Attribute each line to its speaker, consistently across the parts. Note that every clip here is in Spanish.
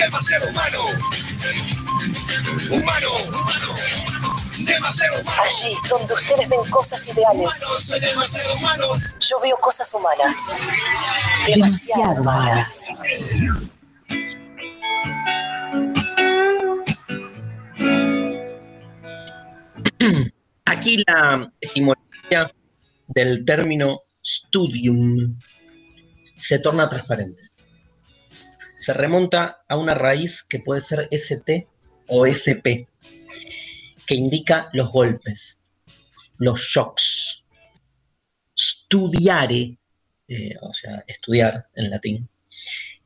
Speaker 1: Demasiado humano. Humano, humano. Demasiado humano.
Speaker 2: Allí donde ustedes ven cosas ideales,
Speaker 1: Humano, soy demasiado humano.
Speaker 2: yo veo cosas humanas. Demasiado humanas.
Speaker 3: Aquí la etimología del término studium se torna transparente. Se remonta a una raíz que puede ser ST o SP, que indica los golpes, los shocks. Studiare, eh, o sea, estudiar en latín,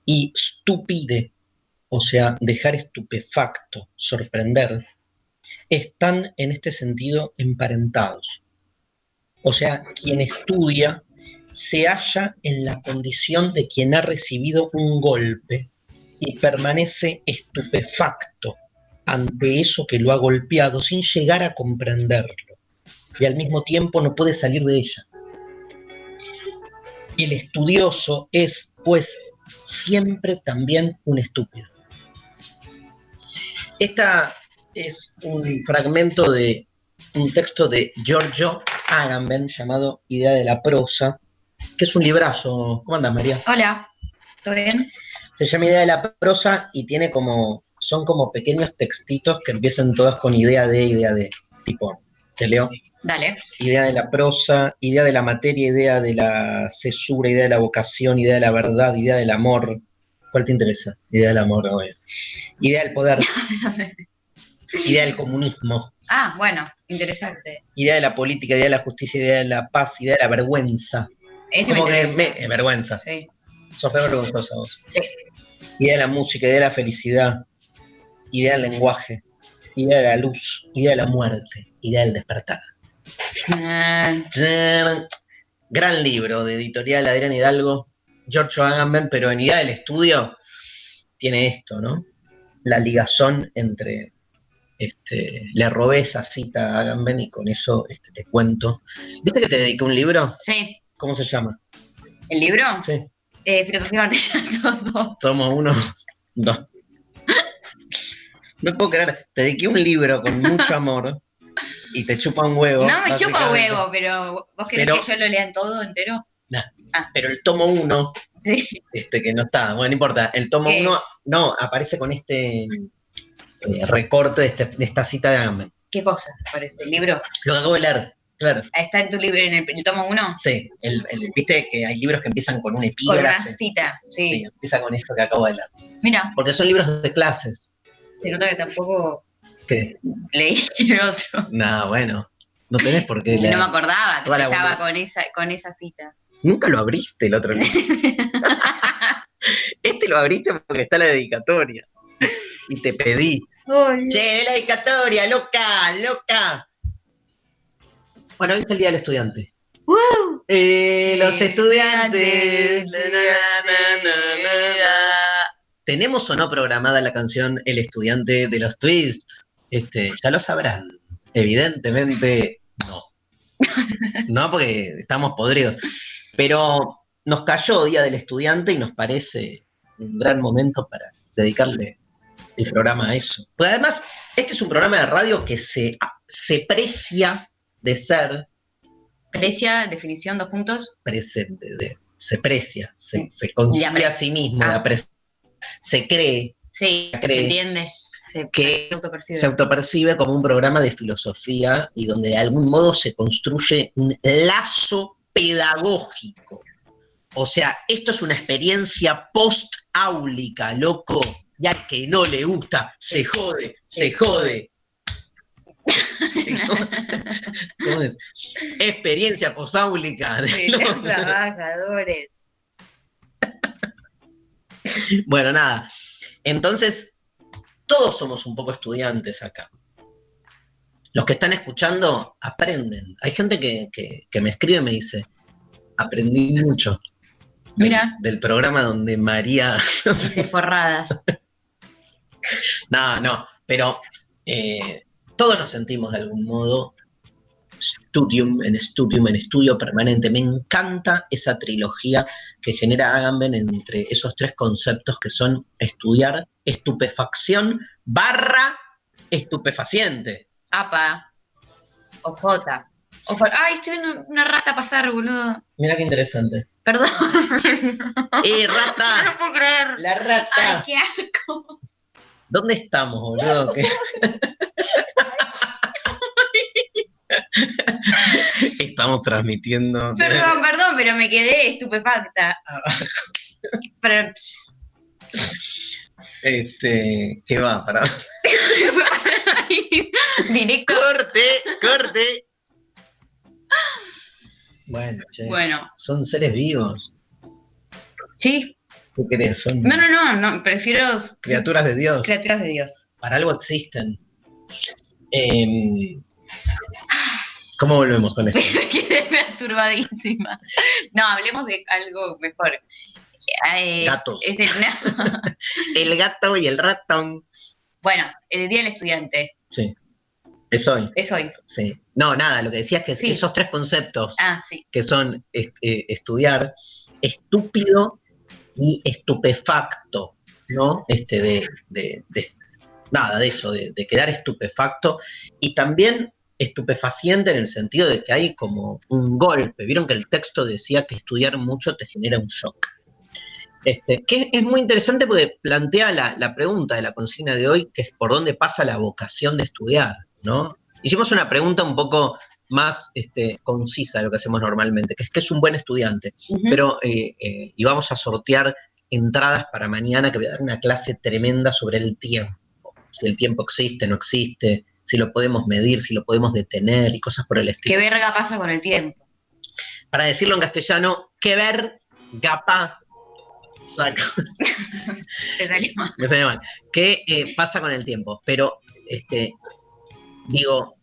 Speaker 3: y stupide, o sea, dejar estupefacto, sorprender, están en este sentido emparentados. O sea, quien estudia se halla en la condición de quien ha recibido un golpe y permanece estupefacto ante eso que lo ha golpeado sin llegar a comprenderlo. Y al mismo tiempo no puede salir de ella. El estudioso es, pues, siempre también un estúpido. Esta es un fragmento de un texto de Giorgio Agamben llamado Idea de la prosa, que es un librazo. ¿Cómo andas, María?
Speaker 4: Hola, ¿todo bien?
Speaker 3: Se llama Idea de la prosa y tiene como, son como pequeños textitos que empiezan todas con idea de, idea de, tipo, te leo.
Speaker 4: Dale.
Speaker 3: Idea de la prosa, idea de la materia, idea de la cesura, idea de la vocación, idea de la verdad, idea del amor. ¿Cuál te interesa? Idea del amor, obvio. Idea del poder, idea del comunismo,
Speaker 4: ah, bueno, interesante.
Speaker 3: idea de la política, idea de la justicia, idea de la paz, idea de la vergüenza.
Speaker 4: Ese me
Speaker 3: Como que
Speaker 4: interesa.
Speaker 3: me, eh, vergüenza.
Speaker 4: Sí,
Speaker 3: Sos re vergonzosa vos.
Speaker 4: sí.
Speaker 3: Idea de la música, idea de la felicidad, idea del lenguaje, idea de la luz, idea de la muerte, idea del despertar.
Speaker 4: Ah.
Speaker 3: Gran libro de editorial Adrián Hidalgo, Giorgio Agamben, pero en idea del estudio tiene esto, ¿no? La ligazón entre. Este, le robé esa cita a Agamben y con eso este, te cuento. ¿Viste que te dediqué un libro?
Speaker 4: sí.
Speaker 3: ¿Cómo se llama?
Speaker 4: ¿El libro?
Speaker 3: Sí.
Speaker 4: Eh, Filosofía martillando 2.
Speaker 3: Somos uno, dos. No puedo creer, te dediqué un libro con mucho amor y te chupa un huevo.
Speaker 4: No, me chupa huevo, pero ¿vos querés
Speaker 3: Pero-
Speaker 4: que yo lo lea en todo entero?
Speaker 3: Pero el tomo uno,
Speaker 4: Sí.
Speaker 3: este que no está, bueno, no importa, el tomo
Speaker 4: ¿Qué?
Speaker 3: uno, no, aparece con este eh, recorte de, este- de esta cita de Agamben.
Speaker 4: ¿Qué cosa parece? ¿El libro?
Speaker 3: Lo acabo de leer, claro.
Speaker 4: ¿Está en tu libro, en el, el tomo 1?
Speaker 3: Sí, el, el- viste que hay libros que empiezan con un
Speaker 4: Con
Speaker 3: epígrafe.
Speaker 4: una cita, sí.
Speaker 3: Sí, empieza con esto que acabo de leer.
Speaker 4: Mira,
Speaker 3: Porque son libros de clases.
Speaker 4: se nota que tampoco
Speaker 3: Que,
Speaker 4: leí el otro.
Speaker 3: nada, bueno. No tenés por qué
Speaker 4: Y no me
Speaker 3: leer.
Speaker 4: acordaba que empezaba con esa, con esa cita.
Speaker 3: Nunca lo abriste el otro libro. este lo abriste porque está la dedicatoria. Y te pedí. Che, la dedicatoria, loca, loca. Bueno, hoy es el Día del Estudiante. Eh, los estudiantes. Na, na, na. ¿Tenemos o no programada la canción El estudiante de los twists? Este, ya lo sabrán. Evidentemente no. No, porque estamos podridos. Pero nos cayó Día del Estudiante y nos parece un gran momento para dedicarle el programa a eso. Pues además, este es un programa de radio que se, se precia de ser
Speaker 4: Precia, definición, dos puntos.
Speaker 3: presente, de- se precia, se, se concibe
Speaker 4: Ya,
Speaker 3: a sí mismo,
Speaker 4: Ah.
Speaker 3: pres- se cree,
Speaker 4: Sí,
Speaker 3: Cree
Speaker 4: se entiende. Se
Speaker 3: que
Speaker 4: autopercibe.
Speaker 3: se autopercibe como un programa de filosofía y donde de algún modo se construye un lazo pedagógico. O sea, esto es una experiencia post-áulica, loco. Y al que no le gusta, se jode, se jode. Experiencia post-áulica. de
Speaker 4: De
Speaker 3: los-
Speaker 4: los trabajadores.
Speaker 3: Bueno, nada. Entonces, todos somos un poco estudiantes acá. Los que están escuchando aprenden. Hay gente que, que- que me escribe y me dice, aprendí mucho. del-
Speaker 4: Mira.
Speaker 3: Del, programa donde María... no sé.
Speaker 4: Forradas.
Speaker 3: No, no, pero eh, todos nos sentimos de algún modo studium en studium en estudio permanente. Me encanta esa trilogía que genera Agamben entre esos tres conceptos que son estudiar, estupefacción, barra estupefaciente.
Speaker 4: APA. OJ. Ojo. Ay, estoy viendo una rata pasar, boludo.
Speaker 3: Mira qué interesante.
Speaker 4: Perdón.
Speaker 3: ¡Eh,
Speaker 4: No
Speaker 3: rata!
Speaker 4: lo puedo creer.
Speaker 3: ¡La
Speaker 4: Ay,
Speaker 3: rata!
Speaker 4: qué asco.
Speaker 3: ¿Dónde estamos, boludo? ¿Qué? Estamos transmitiendo.
Speaker 4: Perdón, perdón, pero me quedé estupefacta. Pero
Speaker 3: Este, ¿qué va? Para...
Speaker 4: directo.
Speaker 3: ¡Corte! ¡Corte! Bueno, che,
Speaker 4: Bueno,
Speaker 3: son seres vivos.
Speaker 4: sí.
Speaker 3: ¿Qué querés? Son
Speaker 4: No, no, no, no. Prefiero
Speaker 3: criaturas de Dios.
Speaker 4: criaturas de Dios.
Speaker 3: Para algo existen. Em, ¿Cómo volvemos con esto?
Speaker 4: Quedé perturbadísima. No, hablemos de algo mejor. Es,
Speaker 3: Gatos.
Speaker 4: es el-
Speaker 3: El gato y el ratón.
Speaker 4: bueno, el Día del Estudiante.
Speaker 3: Sí. Es hoy.
Speaker 4: Es hoy.
Speaker 3: Sí. No, nada, lo que decía es que
Speaker 4: Sí.
Speaker 3: esos tres conceptos
Speaker 4: Ah, sí.
Speaker 3: que son eh, estudiar estúpido y estupefacto, ¿no? Este de, de- de- nada de eso, de, de quedar estupefacto y también estupefaciente en el sentido de que hay como un golpe. Vieron que el texto decía que estudiar mucho te genera un shock. Este, que es muy interesante porque plantea la, la pregunta de la consigna de hoy, que es por dónde pasa la vocación de estudiar, ¿no? Hicimos una pregunta un poco más este, concisa de lo que hacemos normalmente, que es que es un buen estudiante pero eh, eh, y vamos a sortear entradas para mañana que voy a dar una clase tremenda sobre el tiempo. Si el tiempo existe, no existe, si lo podemos medir, si lo podemos detener y cosas por el
Speaker 4: ¿Qué
Speaker 3: estilo.
Speaker 4: verga pasa con el tiempo?
Speaker 3: Para decirlo en castellano, que ver, gapa, saco.
Speaker 4: Te salió mal.
Speaker 3: Me salió mal. ¿Qué eh, pasa con el tiempo? Pero, este, digo,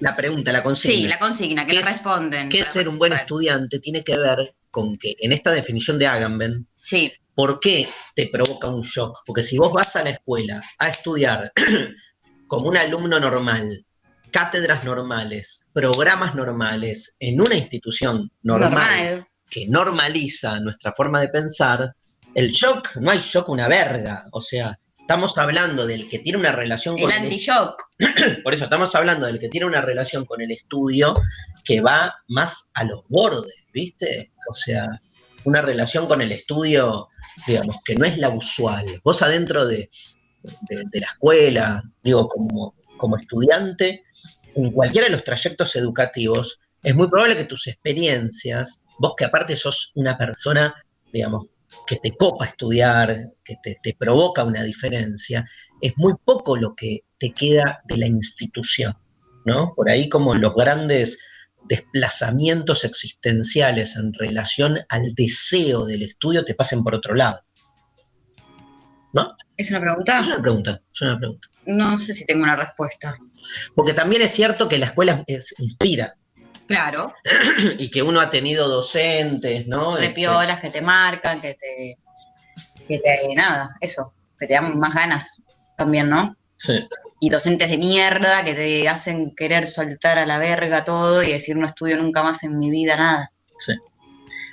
Speaker 3: la pregunta, la consigna.
Speaker 4: Sí, la consigna, que
Speaker 3: ¿Qué
Speaker 4: responden.
Speaker 3: ¿Qué ser un buen estudiante? Tiene que ver con que en esta definición de Agamben,
Speaker 4: Sí,
Speaker 3: ¿Por qué te provoca un shock? Porque si vos vas a la escuela a estudiar como un alumno normal, cátedras normales, programas normales, en una institución normal,
Speaker 4: normal.
Speaker 3: que normaliza nuestra forma de pensar, el shock, no hay shock una verga. O sea, estamos hablando del que tiene una relación
Speaker 4: El
Speaker 3: con el
Speaker 4: anti-shock.
Speaker 3: por eso estamos hablando del que tiene una relación con el estudio que va más a los bordes, ¿viste? O sea, una relación con el estudio, digamos, que no es la usual. Vos adentro de, de- la escuela, digo, como, como estudiante, en cualquiera de los trayectos educativos, es muy probable que tus experiencias, vos que aparte sos una persona, digamos, que te copa estudiar, que te, te provoca una diferencia, es muy poco lo que te queda de la institución, ¿no? Por ahí como los grandes desplazamientos existenciales en relación al deseo del estudio te pasen por otro lado. ¿No?
Speaker 4: ¿Es una pregunta?
Speaker 3: Es una pregunta, es una pregunta.
Speaker 4: No sé si tengo una respuesta.
Speaker 3: Porque también es cierto que la escuela es- inspira
Speaker 4: Claro,
Speaker 3: y que uno ha tenido docentes, ¿no? Este,
Speaker 4: repiolas que te marcan, que te, que te, nada, eso, que te dan más ganas también, ¿no?
Speaker 3: sí.
Speaker 4: Y docentes de mierda que te hacen querer soltar a la verga todo y decir no estudio nunca más en mi vida nada.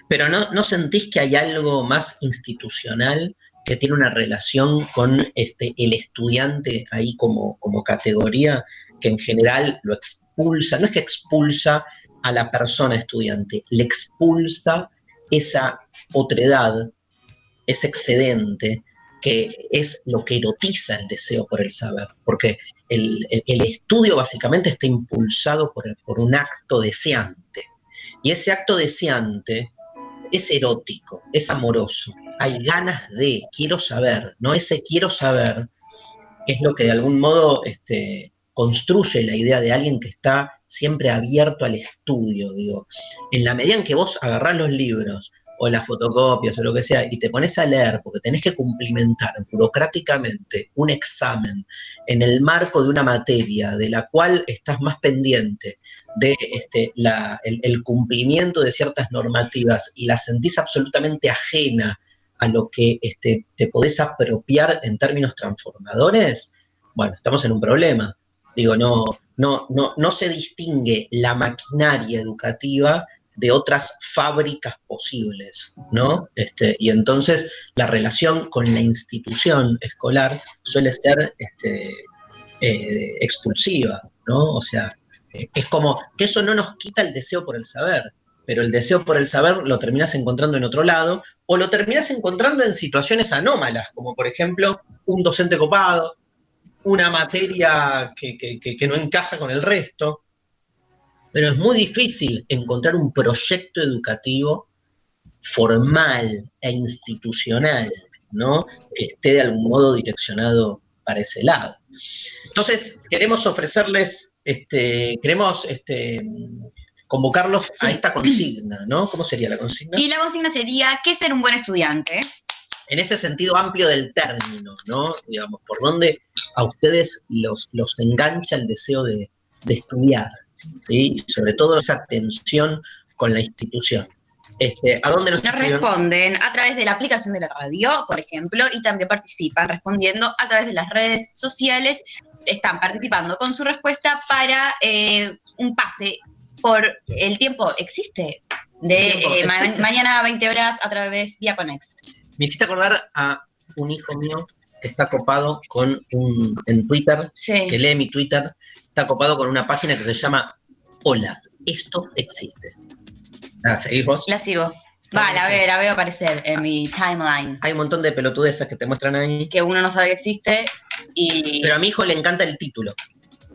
Speaker 3: Pero no, ¿no sentís que hay algo más institucional que tiene una relación con este, el estudiante ahí como, como categoría, que en general lo expulsa, no es que expulsa a la persona estudiante, le expulsa esa otredad, ese excedente, que es lo que erotiza el deseo por el saber, porque el, el- el estudio básicamente está impulsado por, por un acto deseante, y ese acto deseante es erótico, es amoroso, hay ganas de, quiero saber, ¿no? Ese quiero saber es lo que de algún modo este, construye la idea de alguien que está siempre abierto al estudio, digo. En la medida en que vos agarrás los libros o las fotocopias o lo que sea y te pones a leer porque tenés que cumplimentar burocráticamente un examen en el marco de una materia de la cual estás más pendiente de este, la- el, el cumplimiento de ciertas normativas y la sentís absolutamente ajena a lo que este, te podés apropiar en términos transformadores, bueno, estamos en un problema. Digo, no, no, no, no se distingue la maquinaria educativa de otras fábricas posibles, ¿no? Este, y entonces la relación con la institución escolar suele ser este, eh, expulsiva, ¿no? O sea, eh, es como que eso no nos quita el deseo por el saber, pero el deseo por el saber lo terminas encontrando en otro lado o lo terminas encontrando en situaciones anómalas, como por ejemplo un docente copado, una materia que, que- no encaja con el resto. Pero es muy difícil encontrar un proyecto educativo formal e institucional, ¿no? Que esté de algún modo direccionado para ese lado. Entonces, queremos ofrecerles, este, queremos este, convocarlos a esta consigna, ¿no? ¿Cómo sería la consigna?
Speaker 4: Y la consigna sería, ¿qué es ser un buen estudiante?
Speaker 3: en ese sentido amplio del término, ¿no? Digamos, por dónde a ustedes los, los engancha el deseo de, de estudiar, ¿sí? Sobre todo esa tensión con la institución. Este, ¿A dónde nos
Speaker 4: Nos responden a través de la aplicación de la radio, por ejemplo, y también participan respondiendo a través de las redes sociales. Están participando con su respuesta para eh, un pase por el tiempo existe de
Speaker 3: tiempo
Speaker 4: eh, ma- mañana a 20 horas a través vía Conex.
Speaker 3: Me hiciste acordar a un hijo mío que está copado con un, en Twitter,
Speaker 4: Sí.
Speaker 3: que lee mi Twitter, está copado con una página que se llama Hola, esto existe. Ah, ¿Seguís vos?
Speaker 4: La sigo. Va, la veo, la veo aparecer en mi timeline.
Speaker 3: Hay un montón de pelotudezas que te muestran ahí.
Speaker 4: Que uno no sabe que existe y.
Speaker 3: Pero a mi hijo le encanta el título.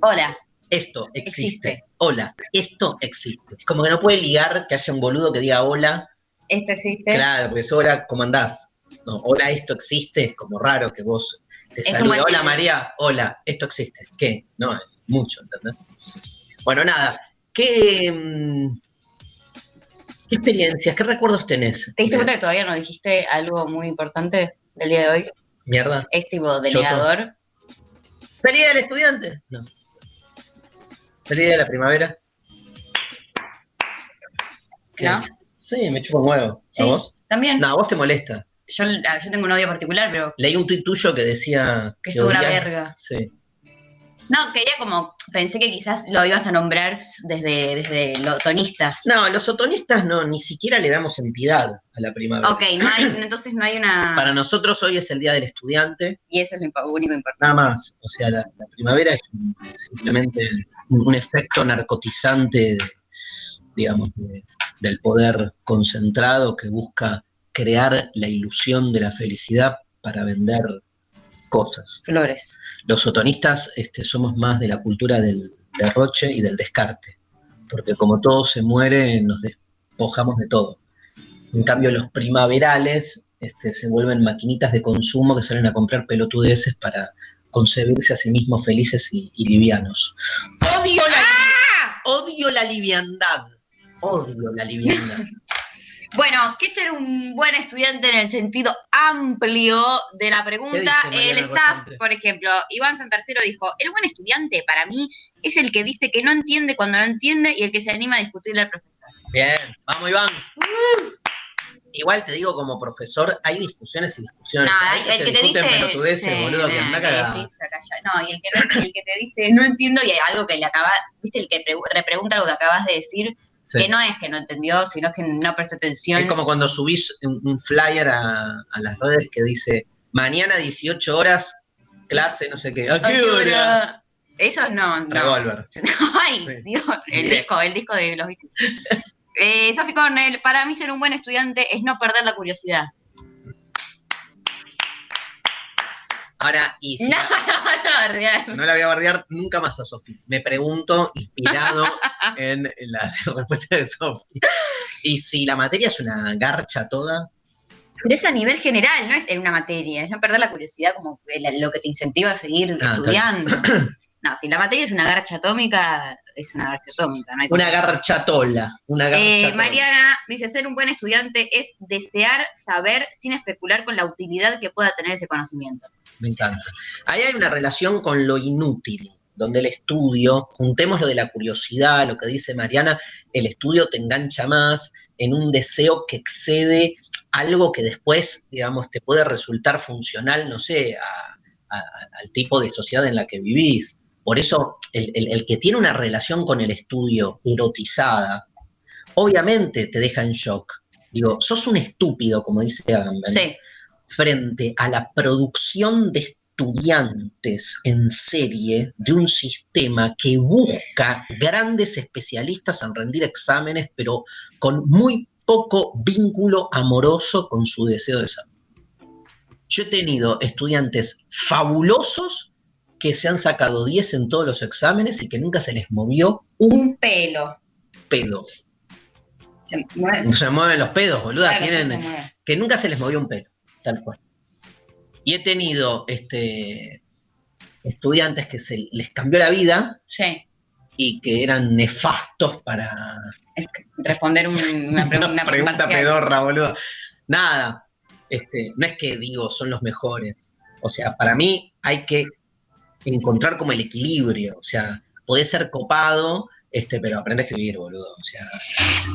Speaker 4: Hola.
Speaker 3: Esto existe.
Speaker 4: Existe.
Speaker 3: Hola, esto existe. Es como que no puede ligar que haya un boludo que diga hola.
Speaker 4: Esto existe.
Speaker 3: Claro, pues hola, ¿cómo andás? No, hola, esto existe. Es como raro que vos te
Speaker 4: Es
Speaker 3: saludes. Hola. María. Hola, esto existe. ¿Qué? No, es mucho, ¿entendés? Bueno, nada. ¿Qué, mm, qué experiencias, qué recuerdos tenés?
Speaker 4: ¿Te diste cuenta que todavía no dijiste algo muy importante del día de hoy?
Speaker 3: Mierda.
Speaker 4: Es tipo delegador.
Speaker 3: ¿Feliz día del estudiante? No. ¿Feliz día de la primavera? ¿Qué?
Speaker 4: ¿No?
Speaker 3: Sí, me chupa un huevo.
Speaker 4: Sí.
Speaker 3: ¿A vos?
Speaker 4: También.
Speaker 3: No, a vos te molesta.
Speaker 4: Yo, ah, yo tengo un odio particular, pero
Speaker 3: Leí un tuit tuyo que decía...
Speaker 4: que estuvo una verga.
Speaker 3: Sí.
Speaker 4: No, quería como. Pensé que quizás lo ibas a nombrar desde, desde lo tonista.
Speaker 3: No, los otonistas no, ni siquiera le damos entidad a la primavera.
Speaker 4: Ok, no hay, entonces no hay una.
Speaker 3: Para nosotros hoy es el Día del Estudiante,
Speaker 4: Y eso es lo único importante.
Speaker 3: nada más. O sea, la, la primavera es simplemente un, efecto narcotizante, de, digamos, de- del poder concentrado que busca crear la ilusión de la felicidad para vender cosas.
Speaker 4: Flores.
Speaker 3: Los otonistas este, somos más de la cultura del derroche y del descarte, porque como todo se muere, nos despojamos de todo. En cambio, los primaverales este, se vuelven maquinitas de consumo que salen a comprar pelotudeces para concebirse a sí mismos felices y, y livianos. ¡Odio la odio la liviandad. Odio la liviandad.
Speaker 4: Bueno, ¿qué es ser un buen estudiante en el sentido amplio de la pregunta?
Speaker 3: ¿Qué dice Mariana
Speaker 4: El staff,
Speaker 3: Rosante?
Speaker 4: por ejemplo, Iván Santarcero dijo, el buen estudiante para mí es el que dice que no entiende cuando no entiende y el que se anima a discutirle al profesor.
Speaker 3: Bien, vamos Iván. Igual te digo, como profesor, hay discusiones y discusiones.
Speaker 4: No,
Speaker 3: veces
Speaker 4: el que te dice...
Speaker 3: boludo, que anda cagada.
Speaker 4: No, y el que, el que te dice no entiendo y hay algo que le acaba, viste, el que pre- repregunta algo que acabas de decir,
Speaker 3: Sí.
Speaker 4: que no es que no entendió, sino que no prestó atención.
Speaker 3: Es como cuando subís un, un flyer a, a las redes que dice mañana 18 horas, clase, no sé qué. ¿A qué hora?
Speaker 4: Eso no, no.
Speaker 3: Revolver.
Speaker 4: Ay,
Speaker 3: Sí.
Speaker 4: Dios, el disco, el disco de los Beatles. Eh, Sophie Cornell, para mí ser un buen estudiante es no perder la curiosidad.
Speaker 3: Ahora, y si
Speaker 4: No, no vas a bardear.
Speaker 3: no la voy a bardear nunca más a Sofi. Me pregunto, inspirado en la respuesta de Sofi. Y si la materia es una garcha toda,
Speaker 4: Pero es a nivel general, no es en una materia, es no perder la curiosidad como lo que te incentiva a seguir
Speaker 3: Ah,
Speaker 4: estudiando. No, si la materia es una garcha atómica, es una garcha atómica. No hay
Speaker 3: una garchatola. Una
Speaker 4: Eh,
Speaker 3: garchatola.
Speaker 4: Mariana dice, ser un buen estudiante es desear saber sin especular con la utilidad que pueda tener ese conocimiento.
Speaker 3: Me encanta. Ahí hay una relación con lo inútil, donde el estudio, juntemos lo de la curiosidad, lo que dice Mariana, el estudio te engancha más en un deseo que excede algo que después, digamos, te puede resultar funcional, no sé, a- a- al tipo de sociedad en la que vivís. Por eso, el, el- el que tiene una relación con el estudio erotizada, obviamente te deja en shock. Digo, sos un estúpido, como dice Agamben
Speaker 4: Sí,
Speaker 3: frente a la producción de estudiantes en serie de un sistema que busca grandes especialistas en rendir exámenes, pero con muy poco vínculo amoroso con su deseo de saber. Yo he tenido estudiantes fabulosos que se han sacado 10 en todos los exámenes y que nunca se les movió un
Speaker 4: un pelo.
Speaker 3: pedo.
Speaker 4: Se mueve.
Speaker 3: Se mueven los pedos, boluda.
Speaker 4: Claro,
Speaker 3: tienen, que nunca se les movió un pelo, tal cual. Y he tenido este, estudiantes que se les cambió la vida
Speaker 4: Sí,
Speaker 3: y que eran nefastos para
Speaker 4: responder un- una, pregunta
Speaker 3: una pregunta
Speaker 4: parcial.
Speaker 3: pedorra, boludo. Nada, este, no es que digo son los mejores. O sea, para mí hay que encontrar como el equilibrio. O sea, podés ser copado, este, pero aprende a escribir, boludo. O sea,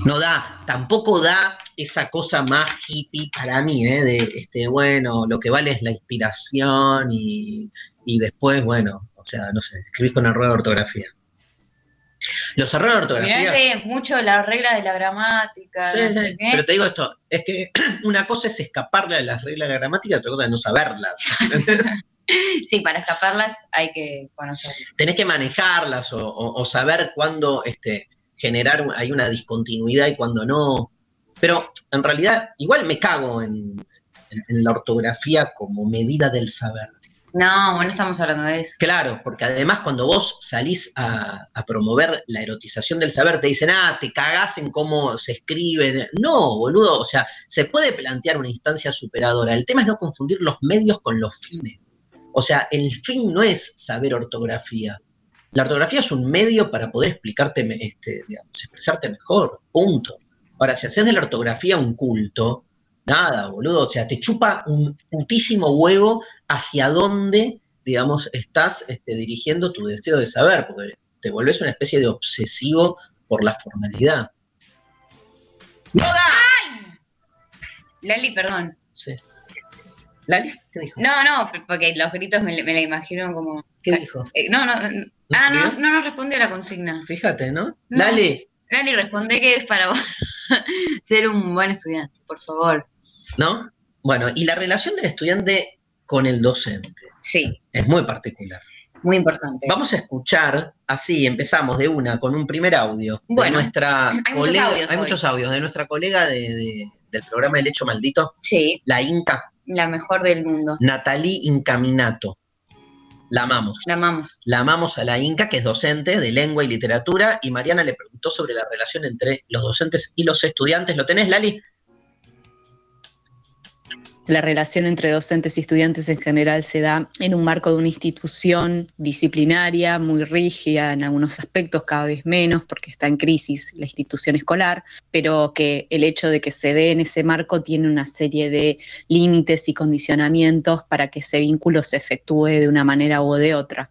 Speaker 3: no da, tampoco da esa cosa más hippie para mí, ¿eh? De, este, bueno, lo que vale es la inspiración y, y después, bueno, o sea, no sé, escribís con error de ortografía. Los errores de ortografía...
Speaker 4: Mirá que es mucho la regla de la gramática.
Speaker 3: Sí,
Speaker 4: no
Speaker 3: sí,
Speaker 4: sé qué.
Speaker 3: pero te digo esto, es que una cosa es escaparle a las reglas de la gramática, otra cosa es no saberlas.
Speaker 4: Sí, para escaparlas hay que conocerlas.
Speaker 3: Tenés que manejarlas o, o- o saber cuándo este, generar, un- hay una discontinuidad y cuándo no. Pero en realidad, igual me cago en, en- en la ortografía como medida del saber.
Speaker 4: No, no estamos hablando de eso.
Speaker 3: Claro, porque además cuando vos salís a, a promover la erotización del saber, te dicen, ah, te cagás en cómo se escribe. No, boludo, o sea, se puede plantear una instancia superadora. El tema es no confundir los medios con los fines. O sea, el fin no es saber ortografía. La ortografía es un medio para poder explicarte, este, digamos, expresarte mejor, punto. Ahora, si haces de la ortografía un culto, nada, boludo, o sea, te chupa un putísimo huevo hacia dónde, digamos, estás este, dirigiendo tu deseo de saber, porque te volvés una especie de obsesivo por la formalidad. ¡No da!
Speaker 4: Lali, perdón.
Speaker 3: Sí. ¿Lali? ¿Qué dijo?
Speaker 4: No, no, porque los gritos me, me la imagino como.
Speaker 3: ¿Qué dijo?
Speaker 4: Eh, no, no. Ah, no, no nos responde a la consigna.
Speaker 3: Fíjate, ¿no?
Speaker 4: No.
Speaker 3: Lali,
Speaker 4: Lali, responde que es para vos ser un buen estudiante, por favor.
Speaker 3: ¿no? Bueno, y la relación del estudiante con el docente
Speaker 4: Sí,
Speaker 3: es muy particular.
Speaker 4: muy importante.
Speaker 3: Vamos a escuchar, así empezamos de una, con un primer audio. de
Speaker 4: Bueno,
Speaker 3: nuestra
Speaker 4: muchos
Speaker 3: colega,
Speaker 4: audios
Speaker 3: hay
Speaker 4: hoy.
Speaker 3: muchos audios de nuestra colega de- de- del programa El Hecho Maldito,
Speaker 4: Sí,
Speaker 3: la Inca,
Speaker 4: la mejor del mundo.
Speaker 3: Natalie Incaminato. La amamos.
Speaker 4: La amamos.
Speaker 3: La amamos a la Inca, que es docente de lengua y literatura, y Mariana le preguntó sobre la relación entre los docentes y los estudiantes. ¿Lo tenés, Lali?
Speaker 5: La relación entre docentes y estudiantes en general se da en un marco de una institución disciplinaria muy rígida en algunos aspectos, cada vez menos, porque está en crisis la institución escolar, pero que el hecho de que se dé en ese marco tiene una serie de límites y condicionamientos para que ese vínculo se efectúe de una manera u de otra.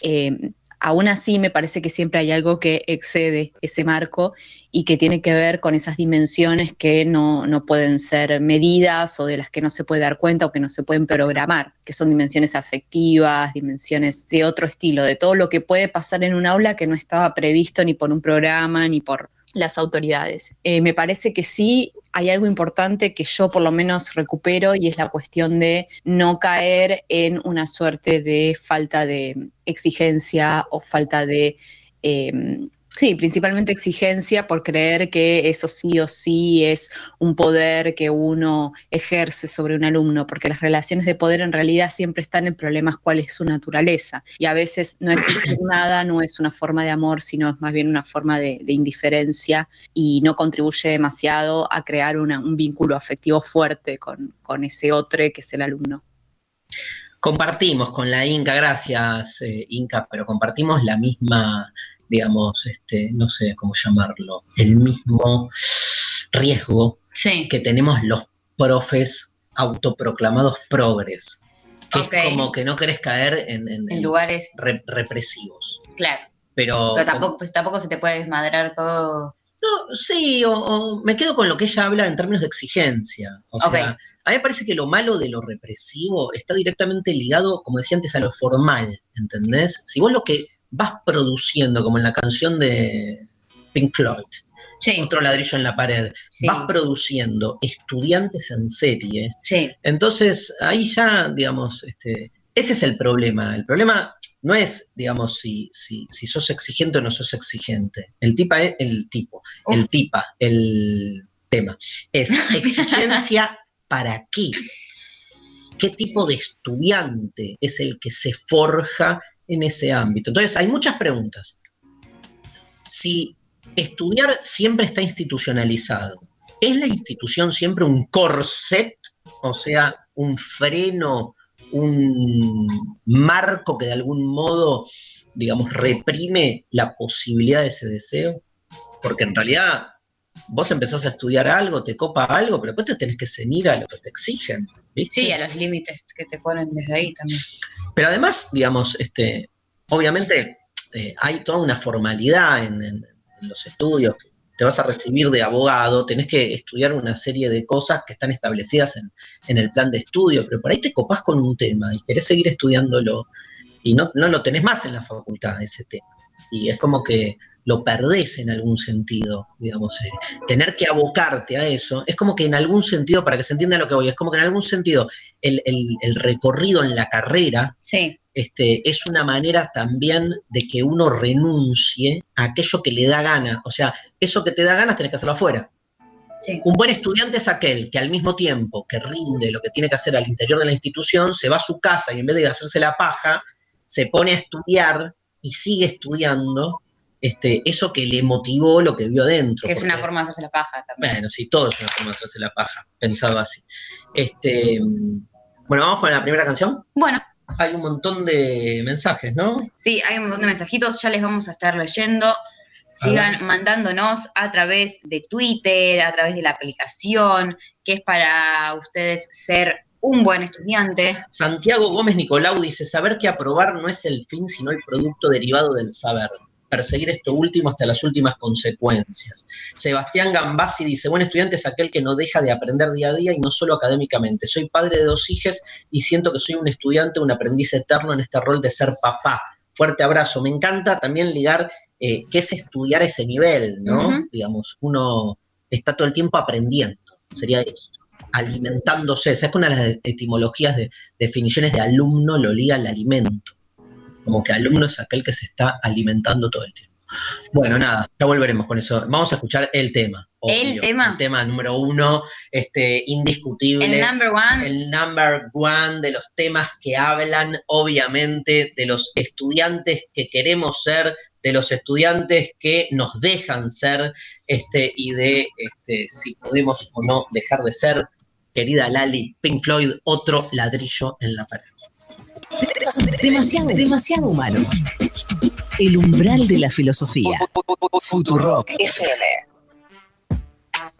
Speaker 5: Eh, Aún así, me parece que siempre hay algo que excede ese marco y que tiene que ver con esas dimensiones que no, pueden ser medidas o de las que no se puede dar cuenta o que no se pueden programar, que son dimensiones afectivas, dimensiones de otro estilo, de todo lo que puede pasar en un aula que no estaba previsto ni por un programa ni por las autoridades. Eh, me parece que sí hay algo importante que yo por lo menos recupero y es la cuestión de no caer en una suerte de falta de exigencia o falta de eh, Sí, principalmente exigencia por creer que eso sí o sí es un poder que uno ejerce sobre un alumno, porque las relaciones de poder en realidad siempre están en problemas cuál es su naturaleza. Y a veces no existe nada, no es una forma de amor, sino es más bien una forma de, indiferencia y no contribuye demasiado a crear un vínculo afectivo fuerte con, ese otro que es el alumno.
Speaker 3: Compartimos con la Inca, gracias eh, Inca, pero compartimos la misma digamos, este, no sé cómo llamarlo, el mismo riesgo que tenemos los profes autoproclamados progres. Que es como que no querés caer en,
Speaker 4: lugares
Speaker 3: represivos.
Speaker 4: Claro.
Speaker 3: Pero,
Speaker 4: tampoco, pues, tampoco se te puede desmadrar todo.
Speaker 3: No, sí, o, me quedo con lo que ella habla en términos de exigencia. O sea, a mí me parece que lo malo de lo represivo está directamente ligado, como decía antes, a lo formal, ¿entendés? Si vos lo que vas produciendo, como en la canción de Pink Floyd, otro ladrillo en la pared, vas produciendo estudiantes en serie. Entonces, ahí ya, digamos, este, ese es el problema. El problema no es, digamos, si, si, si sos exigente o no sos exigente. El tipa es el tipo, el tipa, el tema. Es exigencia para qué. ¿Qué tipo de estudiante es el que se forja en ese ámbito. Entonces, hay muchas preguntas. Si estudiar siempre está institucionalizado, ¿es la institución siempre un corset? O sea, un freno, un marco que de algún modo, digamos, reprime la posibilidad de ese deseo? Porque en realidad vos empezás a estudiar algo, te copa algo, pero después te tenés que ceñir a lo que te exigen.
Speaker 4: Sí, a los límites que te ponen desde ahí también.
Speaker 3: Pero además, digamos, este, obviamente eh, hay toda una formalidad en, los estudios. Te vas a recibir de abogado, tenés que estudiar una serie de cosas que están establecidas en, el plan de estudio, pero por ahí te copás con un tema y querés seguir estudiándolo y no, no lo tenés más en la facultad, ese tema. Y es como que lo perdés en algún sentido, digamos, eh, tener que abocarte a eso, es como que en algún sentido, para que se entienda lo que voy, es como que en algún sentido el, recorrido en la carrera este, es una manera también de que uno renuncie a aquello que le da gana, o sea, eso que te da ganas tenés que hacerlo afuera. Un buen estudiante es aquel que al mismo tiempo que rinde lo que tiene que hacer al interior de la institución, se va a su casa y en vez de hacerse la paja, se pone a estudiar y sigue estudiando este, eso que le motivó lo que vio adentro.
Speaker 4: Que es una forma de hacerse la paja también.
Speaker 3: Bueno, sí, todo es una forma de hacerse la paja, pensado así. Este, bueno, vamos con la primera canción.
Speaker 4: Bueno.
Speaker 3: Hay un montón de mensajes, ¿no?
Speaker 4: Sí, hay un montón de mensajitos, ya les vamos a estar leyendo. Sigan mandándonos a través de Twitter, a través de la aplicación, que es para ustedes ser un buen estudiante.
Speaker 3: Santiago Gómez Nicolau dice, saber que aprobar no es el fin, sino el producto derivado del saber perseguir esto último hasta las últimas consecuencias. Sebastián Gambassi dice, buen estudiante es aquel que no deja de aprender día a día y no solo académicamente. Soy padre de dos hijas y siento que soy un estudiante, un aprendiz eterno en este rol de ser papá. Fuerte abrazo. Me encanta también ligar eh, qué es estudiar ese nivel, ¿no? Digamos, uno está todo el tiempo aprendiendo. Sería alimentándose. es una de las etimologías de definiciones de alumno, lo liga al alimento como que alumno es aquel que se está alimentando todo el tiempo. Bueno, nada, ya volveremos con eso. Vamos a escuchar el tema.
Speaker 4: el tema.
Speaker 3: El tema número uno, este, indiscutible.
Speaker 4: El number one.
Speaker 3: El number one de los temas que hablan, obviamente, de los estudiantes que queremos ser, de los estudiantes que nos dejan ser, este, y de este, si podemos o no dejar de ser querida Lali, Pink Floyd, otro ladrillo en la pared.
Speaker 2: Demasiado, demasiado humano. El umbral de la filosofía. Futurock FM.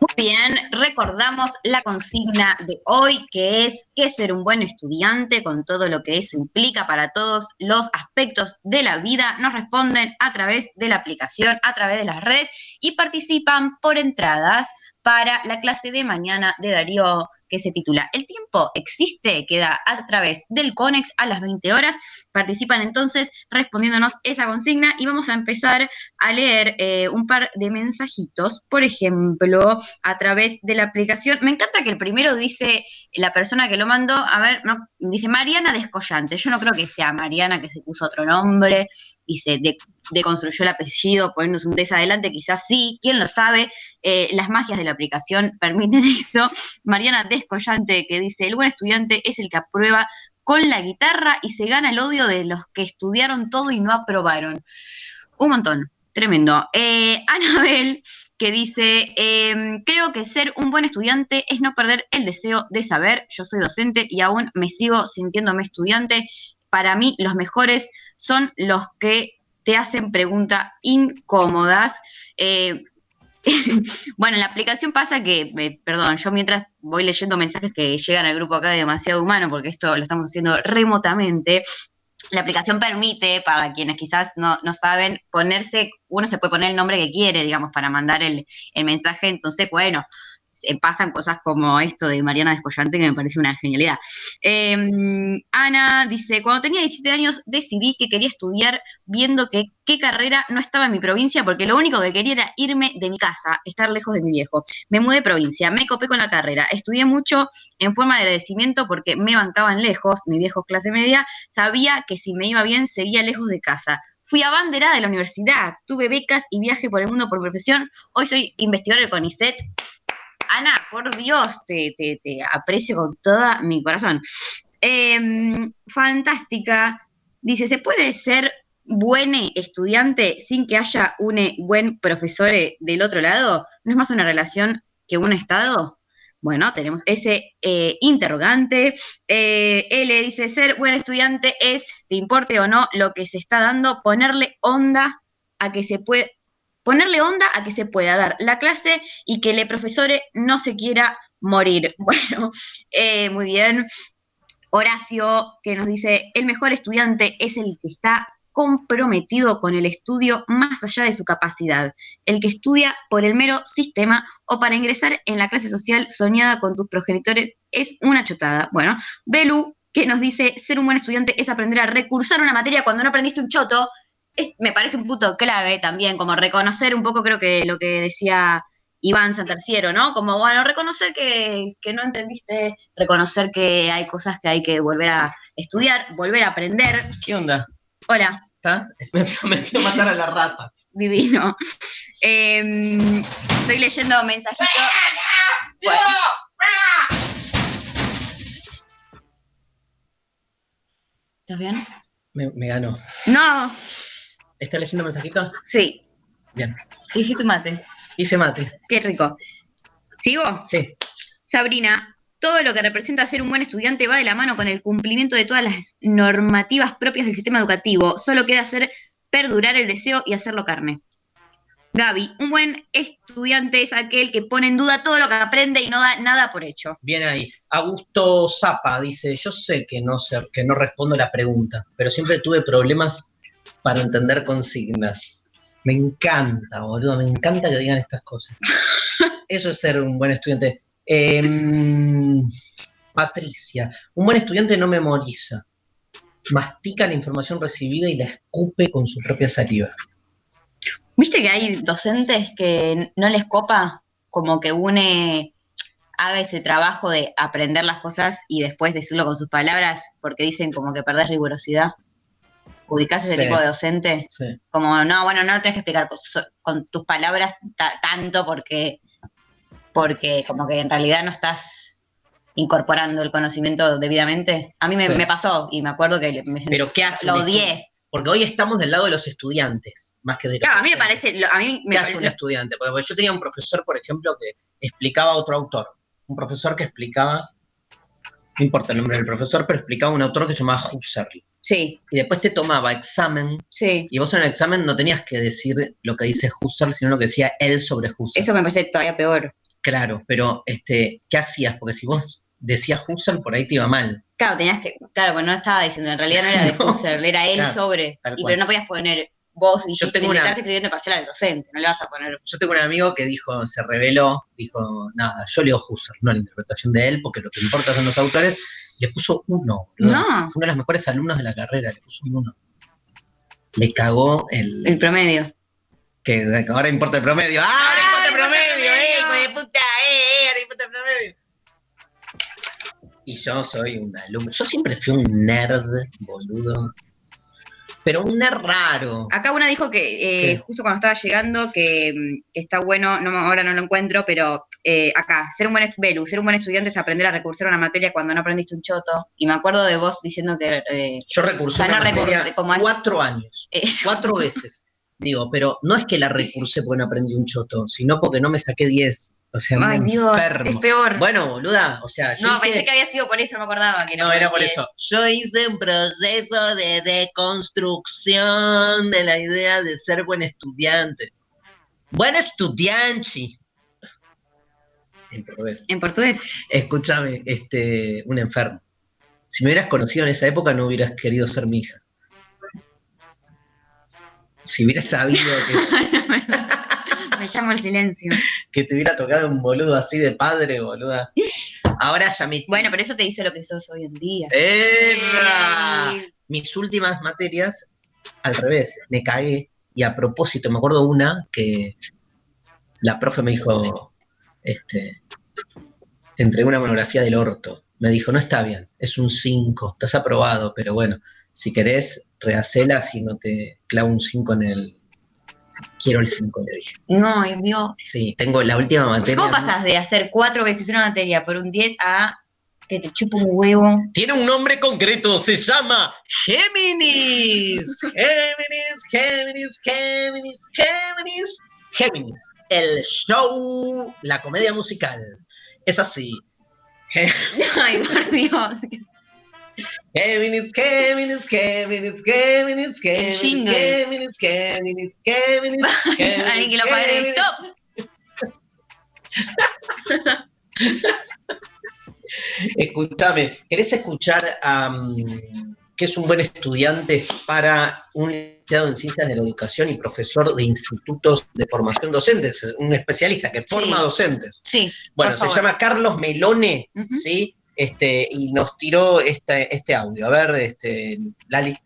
Speaker 4: Muy bien, recordamos la consigna de hoy, que es qué ser un buen estudiante con todo lo que eso implica para todos los aspectos de la vida. Nos responden a través de la aplicación, a través de las redes y participan por entradas para la clase de mañana de Darío que se titula El tiempo existe, queda a través del CONEX a las 20 horas. Participan entonces respondiéndonos esa consigna y vamos a empezar a leer eh, un par de mensajitos, por ejemplo, a través de la aplicación. Me encanta que el primero dice, la persona que lo mandó, a ver, no, dice Mariana Descollante. Yo no creo que sea Mariana que se puso otro nombre y se deconstruyó el apellido poniéndose un des adelante, quizás sí, quién lo sabe. Eh, las magias de la aplicación permiten eso. Mariana Descollante que dice, el buen estudiante es el que aprueba con la guitarra y se gana el odio de los que estudiaron todo y no aprobaron. Un montón, tremendo. Eh, Anabel que dice, em, creo que ser un buen estudiante es no perder el deseo de saber. Yo soy docente y aún me sigo sintiéndome estudiante. Para mí los mejores son los que te hacen preguntas incómodas. Eh, bueno, en la aplicación pasa que, perdón, yo mientras voy leyendo mensajes que llegan al grupo acá de demasiado humano, porque esto lo estamos haciendo remotamente, la aplicación permite, para quienes quizás no, saben, ponerse, uno se puede poner el nombre que quiere, digamos, para mandar el, el mensaje, entonces, bueno, pasan cosas como esto de Mariana Descollante que me parece una genialidad. Em, Ana dice, cuando tenía 17 años decidí que quería estudiar viendo que qué carrera no estaba en mi provincia porque lo único que quería era irme de mi casa, estar lejos de mi viejo. Me mudé de provincia, me copé con la carrera, estudié mucho en forma de agradecimiento porque me bancaban lejos, mi viejo clase media, sabía que si me iba bien seguía lejos de casa. Fui abanderada de la universidad, tuve becas y viaje por el mundo por profesión. Hoy soy investigadora del CONICET, Ana, por Dios, te, aprecio con todo mi corazón. Em, fantástica. Dice, ¿se puede ser buen estudiante sin que haya un buen profesor del otro lado? ¿No es más una relación que un estado? Bueno, tenemos ese eh, interrogante. Eh, L dice, ser buen estudiante es, te importe o no lo que se está dando, ponerle onda a que se puede, ponerle onda a que se pueda dar la clase y que el profesore no se quiera morir. Bueno, eh, muy bien. Horacio, que nos dice, el mejor estudiante es el que está comprometido con el estudio más allá de su capacidad, el que estudia por el mero sistema o para ingresar en la clase social soñada con tus progenitores es una chotada. Bueno, Belu, que nos dice, ser un buen estudiante es aprender a recursar una materia cuando no aprendiste un choto, me parece un punto clave también, como reconocer un poco, creo que lo que decía Iván Santerciero, ¿no? Como, bueno, reconocer que, no entendiste, reconocer que hay cosas que hay que volver a estudiar, volver a aprender.
Speaker 3: ¿Qué onda?
Speaker 4: Hola.
Speaker 3: ¿Está? Me, quiero matar a la rata.
Speaker 4: Divino. Em, estoy leyendo mensajitos. ¿Estás bien?
Speaker 3: Me, me ganó.
Speaker 4: No.
Speaker 3: ¿Estás leyendo mensajitos?
Speaker 4: Sí.
Speaker 3: Bien.
Speaker 4: Hiciste mate.
Speaker 3: Hice mate.
Speaker 4: Qué rico. ¿Sigo?
Speaker 3: Sí.
Speaker 4: Sabrina, todo lo que representa ser un buen estudiante va de la mano con el cumplimiento de todas las normativas propias del sistema educativo. Solo queda hacer perdurar el deseo y hacerlo carne. Gaby, un buen estudiante es aquel que pone en duda todo lo que aprende y no da nada por hecho.
Speaker 3: Bien ahí. Augusto Zapa dice, yo sé que no, sé, que no respondo la pregunta, pero siempre tuve problemas para entender consignas. Me encanta, boludo, me encanta que digan estas cosas. Eso es ser un buen estudiante. Em, Patricia, un buen estudiante no memoriza, mastica la información recibida y la escupe con su propia saliva.
Speaker 4: ¿Viste que hay docentes que no les copa como que une haga ese trabajo de aprender las cosas y después decirlo con sus palabras porque dicen como que perdés rigurosidad? Ubicás ese tipo de docente. Como, no, bueno, no lo tienes que explicar con, tus palabras tanto porque, porque como que en realidad no estás incorporando el conocimiento debidamente. A mí me, pasó y me acuerdo que me
Speaker 3: sentí, ¿Pero qué hace
Speaker 4: lo odié.
Speaker 3: Porque hoy estamos del lado de los estudiantes, más que de los
Speaker 4: Claro, a mí me parece... a mí me
Speaker 3: ¿Qué hace un estudiante? Porque yo tenía un profesor, por ejemplo, que explicaba a otro autor un profesor que explicaba, no importa el nombre del profesor, pero explicaba un autor que se llamaba Husserl.
Speaker 4: Sí,
Speaker 3: Y después te tomaba examen,
Speaker 4: sí.
Speaker 3: y vos en el examen no tenías que decir lo que dice Husserl, sino lo que decía él sobre Husserl.
Speaker 4: Eso me parece todavía peor.
Speaker 3: Claro, pero este, ¿qué hacías? Porque si vos decías Husserl, por ahí te iba mal.
Speaker 4: Claro, tenías que. Claro, pues no estaba diciendo, en realidad no era de
Speaker 3: No,
Speaker 4: Husserl, era él
Speaker 3: claro,
Speaker 4: sobre. Y, pero no podías poner vos y
Speaker 3: Yo tengo una-
Speaker 4: estás escribiendo parcial al docente, no le vas a poner.
Speaker 3: Yo tengo un amigo que dijo, se reveló, dijo, nada, yo leo Husserl, no la interpretación de él, porque lo que importa son los autores, le puso uno.
Speaker 4: No.
Speaker 3: Fue uno de los mejores alumnos de la carrera, le puso un uno. Le cagó el...
Speaker 4: El promedio.
Speaker 3: que ahora importa el promedio. ¡Ah, ahora importa el promedio! ¡Eh, hijo de puta! ¡Eh, eh, ahora importa el promedio! Y yo soy un alumno. Yo siempre fui un nerd, boludo. Pero un nerd raro.
Speaker 4: Acá una dijo que eh, justo cuando estaba llegando que, mm, que está bueno, no, ahora no lo encuentro, pero eh, acá, ser un buen Belu, ser un buen estudiante es aprender a recursar una materia cuando no aprendiste un choto. Y me acuerdo de vos diciendo que eh,
Speaker 3: Yo recursé
Speaker 4: O sea, no
Speaker 3: una materia
Speaker 4: recurre, como es-
Speaker 3: cuatro años.
Speaker 4: eso-
Speaker 3: cuatro veces. Digo, pero no es que la recursé porque no aprendí un choto, sino porque no me saqué 10. O sea,
Speaker 4: Ay, Dios,
Speaker 3: enfermo.
Speaker 4: es peor.
Speaker 3: Bueno, boluda, o sea, yo
Speaker 4: no,
Speaker 3: hice-
Speaker 4: pensé que había sido por eso, no me acordaba que
Speaker 3: No, era por eso. Yo hice un proceso de deconstrucción de la idea de ser buen estudiante. Buen estudiante. En portugués.
Speaker 4: En portugués.
Speaker 3: Escúchame, este, un enfermo. Si me hubieras conocido en esa época, no hubieras querido ser mi hija. Si hubieras sabido que,
Speaker 4: me llamo el silencio.
Speaker 3: que te hubiera tocado un boludo así de padre, boluda. Ahora ya mi.
Speaker 4: Bueno, pero eso te dice lo que sos hoy en día.
Speaker 3: ¡Erra!
Speaker 4: Ey.
Speaker 3: mis últimas materias, al revés, me cagué. Y a propósito, me acuerdo una que la profe me dijo, este, entregué una monografía del orto. Me dijo, no está bien, es un 5, estás aprobado, pero bueno, si querés, rehacela si no te clavo un 5 en el... Quiero el 5, le dije.
Speaker 4: No, ay, Dios.
Speaker 3: Sí, tengo la última materia.
Speaker 4: ¿Cómo pasas de hacer cuatro veces una materia por un 10 a que te chupo un huevo?
Speaker 3: Tiene un nombre concreto, se llama Géminis. Géminis, Géminis, Géminis, Géminis, Géminis. El show, la comedia musical. Es así.
Speaker 4: Ay, por Dios.
Speaker 3: Géminis, Géminis, Géminis, Géminis, Géminis,
Speaker 4: jingle.
Speaker 3: Géminis, Géminis, Géminis, Géminis.
Speaker 4: Alguien que lo.
Speaker 3: Géminis.
Speaker 4: ¡Stop!
Speaker 3: Escúchame, ¿querés escuchar a mm, qué es un buen estudiante para un licenciado en ciencias de la educación y profesor de institutos de formación docentes? Un especialista que forma
Speaker 4: Sí.
Speaker 3: docentes.
Speaker 4: Sí.
Speaker 3: Bueno, se
Speaker 4: favor.
Speaker 3: llama Carlos Melone,
Speaker 4: Ujú.
Speaker 3: ¿sí? Este, y nos tiró este, este audio. A ver, este, Lali.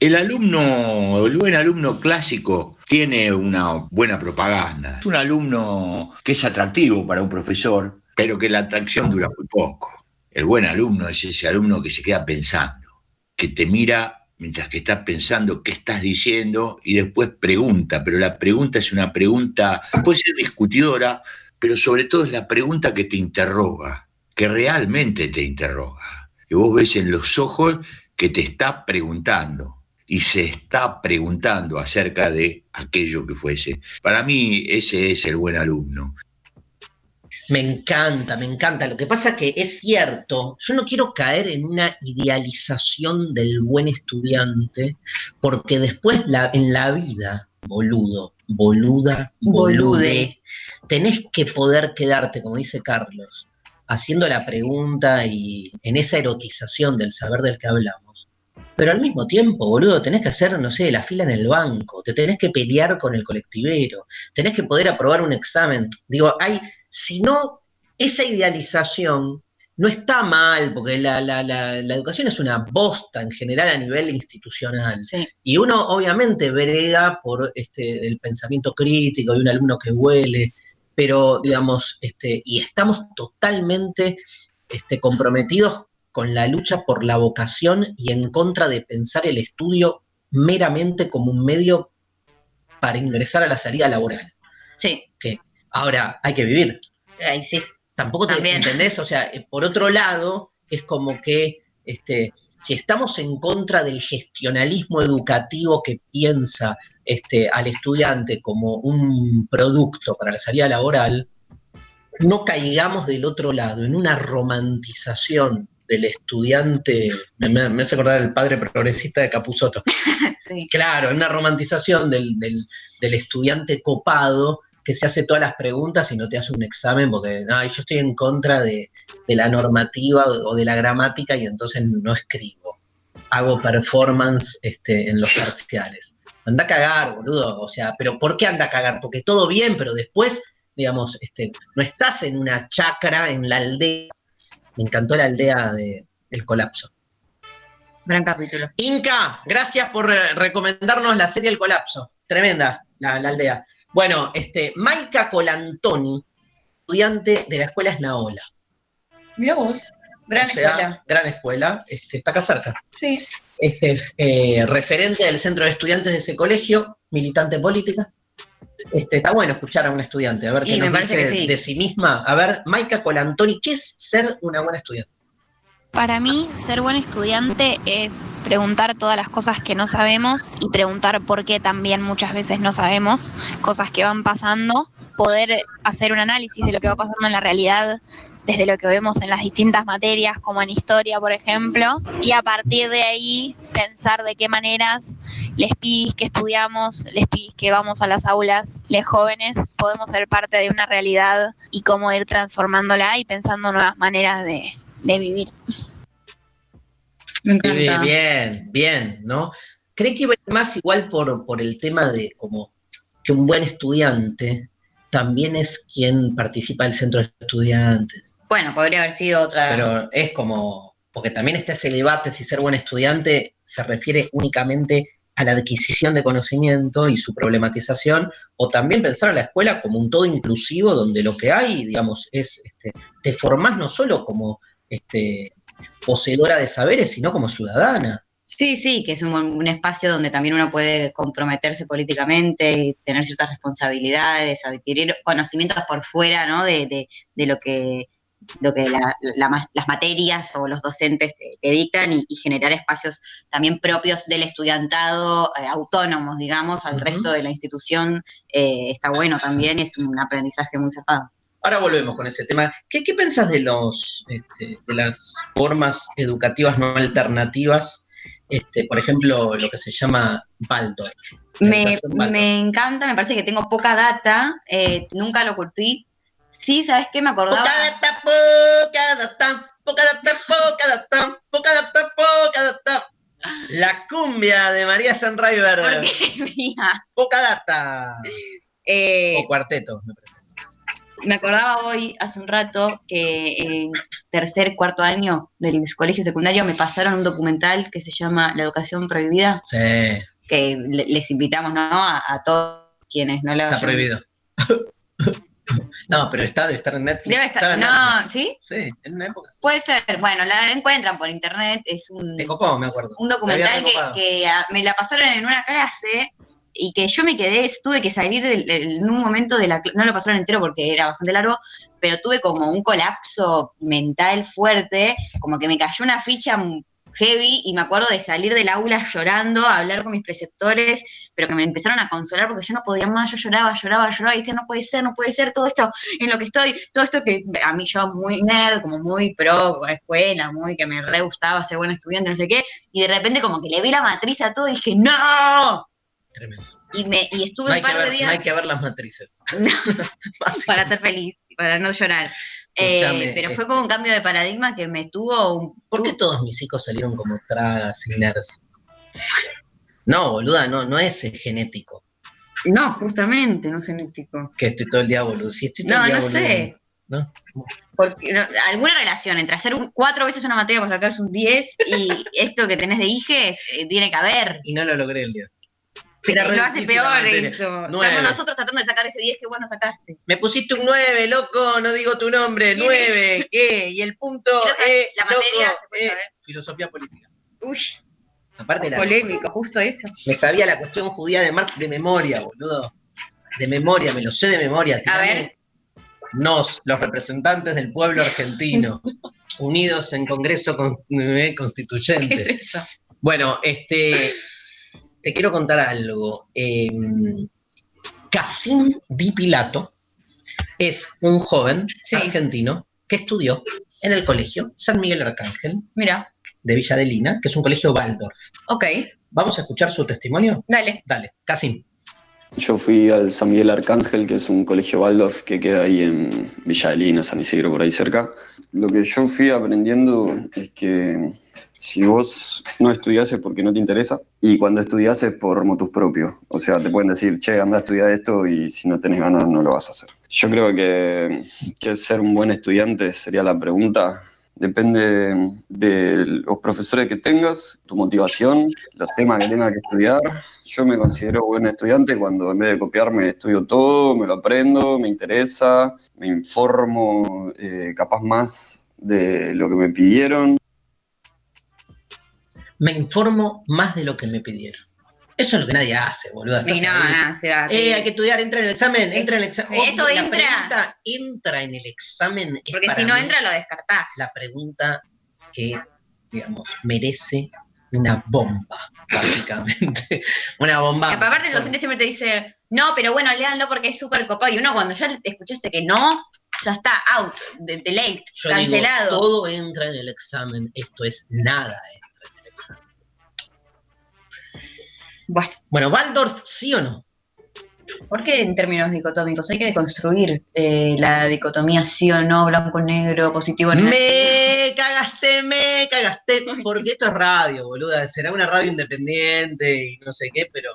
Speaker 6: El alumno, el buen alumno clásico tiene una buena propaganda. Es un alumno que es atractivo para un profesor, pero que la atracción dura muy poco. El buen alumno es ese alumno que se queda pensando, que te mira mientras que estás pensando qué estás diciendo y después pregunta, pero la pregunta es una pregunta, puede ser discutidora, pero sobre todo es la pregunta que te interroga, que realmente te interroga. Que vos ves en los ojos que te está preguntando y se está preguntando acerca de aquello que fuese. Para mí ese es el buen alumno.
Speaker 3: Me encanta, me encanta. Lo que pasa es que es cierto, yo no quiero caer en una idealización del buen estudiante, porque después la, en la vida, boludo, boluda, bolude,
Speaker 4: Bolude.
Speaker 3: tenés que poder quedarte, como dice Carlos, haciendo la pregunta y en esa erotización del saber del que hablamos. Pero al mismo tiempo, boludo, tenés que hacer, no sé, la fila en el banco, te tenés que pelear con el colectivero, tenés que poder aprobar un examen. Digo, hay, si no, esa idealización no está mal, porque la, la- la- la educación es una bosta en general a nivel institucional.
Speaker 4: Sí.
Speaker 3: Y uno obviamente brega por este, el pensamiento crítico y un alumno que huele, pero digamos, este, y estamos totalmente este, comprometidos con la lucha por la vocación y en contra de pensar el estudio meramente como un medio para ingresar a la salida laboral.
Speaker 4: Sí.
Speaker 3: Ahora, hay que vivir.
Speaker 4: Ahí sí.
Speaker 3: Tampoco te
Speaker 4: También.
Speaker 3: entendés, o sea, eh, por otro lado, es como que este, si estamos en contra del gestionalismo educativo que piensa este, al estudiante como un producto para la salida laboral, no caigamos del otro lado en una romantización del estudiante, me, me- hace acordar el padre progresista de Capusotto,
Speaker 4: Sí.
Speaker 3: claro, en una romantización del, del- del estudiante copado que se hace todas las preguntas y no te hace un examen porque "Ay, yo estoy en contra de, de la normativa o de la gramática y entonces no escribo. Hago performance este, en los parciales. Anda a cagar, boludo. O sea, pero ¿por qué anda a cagar? Porque todo bien, pero después, digamos, este, no estás en una chacra en la aldea. Me encantó la aldea de El Colapso.
Speaker 4: Gran capítulo.
Speaker 3: Inca, gracias por recomendarnos la serie El Colapso. Tremenda la, la aldea. Bueno, este, Maika Colantoni, estudiante de la escuela Esnaola.
Speaker 4: Mira vos. Gran
Speaker 3: O sea,
Speaker 4: escuela.
Speaker 3: Gran escuela, este, está acá cerca.
Speaker 4: Sí.
Speaker 3: Este, eh, referente del centro de estudiantes de ese colegio, militante política. Este, está bueno escuchar a un estudiante, a ver qué
Speaker 4: me
Speaker 3: nos dice
Speaker 4: que sí.
Speaker 3: de sí misma. A ver, Maika Colantoni, ¿qué es ser una buena estudiante?
Speaker 7: Para mí, ser buen estudiante es preguntar todas las cosas que no sabemos y preguntar por qué también muchas veces no sabemos, cosas que van pasando, poder hacer un análisis de lo que va pasando en la realidad desde lo que vemos en las distintas materias, como en historia, por ejemplo, y a partir de ahí pensar de qué maneras les pibis que estudiamos, les pibis que vamos a las aulas, les jóvenes, podemos ser parte de una realidad y cómo ir transformándola y pensando nuevas maneras de, de vivir.
Speaker 4: Me
Speaker 3: Bien,
Speaker 4: encanta.
Speaker 3: bien, bien, ¿no? Creí que más igual por, por el tema de como que un buen estudiante también es quien participa del centro de estudiantes.
Speaker 4: Bueno, podría haber sido otra.
Speaker 3: Pero es como, porque también está ese debate si ser buen estudiante se refiere únicamente a la adquisición de conocimiento y su problematización, o también pensar a la escuela como un todo inclusivo donde lo que hay, digamos, es, este, te formás no solo como este, poseedora de saberes, sino como ciudadana.
Speaker 4: Sí, sí, que es un, un espacio donde también uno puede comprometerse políticamente, y tener ciertas responsabilidades, adquirir conocimientos por fuera, ¿no? De, de- de lo que, lo que la- la mas- las materias o los docentes te, te dictan y, y generar espacios también propios del estudiantado, eh, autónomos, digamos, al resto de la institución. eh, está bueno también, es un aprendizaje muy zapado.
Speaker 3: Ahora volvemos con ese tema. ¿Qué, qué pensás de los este, de las formas educativas no alternativas? Este, por ejemplo, lo que se llama Waldorf. la
Speaker 4: Me, me encanta, me parece que tengo poca data, eh, nunca lo curtí. Sí, ¿sabes qué? Me acordaba.
Speaker 3: Poca data, poca data, poca data, poca data, poca data, poca data. La cumbia de María Stanriver. Poca data.
Speaker 4: eh,
Speaker 3: O cuarteto, me parece.
Speaker 4: me acordaba hoy, hace un rato, que en tercer, cuarto año del colegio secundario me pasaron un documental que se llama La educación prohibida,
Speaker 3: Sí,
Speaker 4: que le- les invitamos ¿no? a, a todos quienes no lo
Speaker 3: está prohibido. No, pero está, debe estar en Netflix.
Speaker 4: Debe estar,
Speaker 3: en
Speaker 4: no,
Speaker 3: Netflix.
Speaker 4: ¿sí?
Speaker 3: Sí, en una época. sí.
Speaker 4: Puede ser. Bueno, la encuentran por internet, es un...
Speaker 3: Te copó, me acuerdo.
Speaker 4: un
Speaker 3: Me
Speaker 4: documental que, ah, me la pasaron en una clase y que yo me quedé, tuve que salir del- del- en un momento de la no lo pasaron entero porque era bastante largo, pero tuve como un colapso mental fuerte, como que me cayó una ficha heavy y me acuerdo de salir del aula llorando, a hablar con mis preceptores, pero que me empezaron a consolar porque yo no podía más, yo lloraba, lloraba, lloraba y decía, no puede ser, no puede ser, todo esto en lo que estoy, todo esto que a mí yo muy nerd, como muy pro escuela, muy que me re gustaba ser buen estudiante, no sé qué, y de repente como que le vi la matriz a todo y dije, ¡no!
Speaker 3: Tremendo.
Speaker 4: Y, me, y estuve
Speaker 3: No
Speaker 4: un
Speaker 3: que
Speaker 4: par de
Speaker 3: ver, no
Speaker 4: días
Speaker 3: hay que ver las matrices.
Speaker 4: para estar feliz, para no llorar. Eh, pero fue como un cambio de paradigma que me tuvo un...
Speaker 3: ¿Por qué todos mis hijos salieron como tragas y nerds? No, boluda, no, no es genético.
Speaker 4: No, justamente, no sé, místico.
Speaker 3: Que estoy todo el día boludo. Si estoy todo
Speaker 4: No,
Speaker 3: el día
Speaker 4: no
Speaker 3: boludo.
Speaker 4: sé.
Speaker 3: ¿no?
Speaker 4: Porque, no, alguna relación entre hacer un- cuatro veces una materia para sacarse un 10 y esto que tenés de hijes eh, tiene que haber.
Speaker 3: Y no lo logré el 10.
Speaker 4: Pero lo hace peor eso. Estamos nosotros tratando de sacar ese 10 que vos no sacaste.
Speaker 3: Me pusiste un 9, loco, no digo tu nombre,
Speaker 4: ¿Quién
Speaker 3: 9, ¿qué? Y el punto es,
Speaker 4: la materia,
Speaker 3: loco,
Speaker 4: ¿se puede
Speaker 3: eh,
Speaker 4: saber?
Speaker 3: filosofía política.
Speaker 4: Uy,
Speaker 3: Aparte la,
Speaker 4: polémico, justo eso.
Speaker 3: me sabía la cuestión judía de Marx de memoria, boludo. De memoria, me lo sé de memoria.
Speaker 4: A
Speaker 3: Tirame
Speaker 4: ver.
Speaker 3: Nos, los representantes del pueblo argentino, unidos en Congreso con- eh,
Speaker 4: ¿Qué
Speaker 3: Constituyente.
Speaker 4: es eso?
Speaker 3: Bueno, este, te quiero contar algo. Eh, Casim Di Pilato es un joven
Speaker 4: Sí.
Speaker 3: argentino que estudió en el colegio San Miguel Arcángel
Speaker 4: Mira,
Speaker 3: de Villa de Lina, que es un colegio Waldorf.
Speaker 4: ok,
Speaker 3: Vamos a escuchar su testimonio.
Speaker 4: dale.
Speaker 3: Dale, Casim.
Speaker 8: Yo fui al San Miguel Arcángel, que es un colegio Waldorf que queda ahí en Villa de Lina, San Isidro, por ahí cerca. Lo que yo fui aprendiendo es que si vos no estudiás es porque no te interesa y cuando estudiás es por motus propios. O sea, te pueden decir, che, anda a estudiar esto y si no tenés ganas no lo vas a hacer. Yo creo que, que ser un buen estudiante sería la pregunta. Depende de los profesores que tengas, tu motivación, los temas que tengas que estudiar. Yo me considero buen estudiante cuando en vez de copiarme estudio todo, me lo aprendo, me interesa, me informo eh, capaz más de lo que me pidieron.
Speaker 3: Me informo más de lo que me pidieron. Eso es lo que nadie hace, boludo.
Speaker 4: Y no, no, se va.
Speaker 3: Eh, hay que estudiar, entra en el examen, entra en el examen.
Speaker 4: Esto
Speaker 3: la
Speaker 4: entra.
Speaker 3: pregunta entra en el examen. es
Speaker 4: Porque si no entra, lo descartás.
Speaker 3: La pregunta que, digamos, merece una bomba, básicamente. una bomba.
Speaker 4: Y aparte el docente siempre te dice, no, pero bueno, léanlo porque es súper copado. Y uno cuando ya escuchaste que no, ya está out, de, de late,
Speaker 3: Yo digo,
Speaker 4: cancelado.
Speaker 3: todo entra en el examen, esto es nada examen.
Speaker 4: Bueno,
Speaker 3: Bueno, Waldorf, ¿sí o no?
Speaker 4: ¿por qué en términos dicotómicos? Hay que deconstruir eh, la dicotomía sí o no, blanco negro, positivo negativo.
Speaker 3: Me cagaste, me cagaste, porque esto es radio, boluda. Será una radio independiente y no sé qué, pero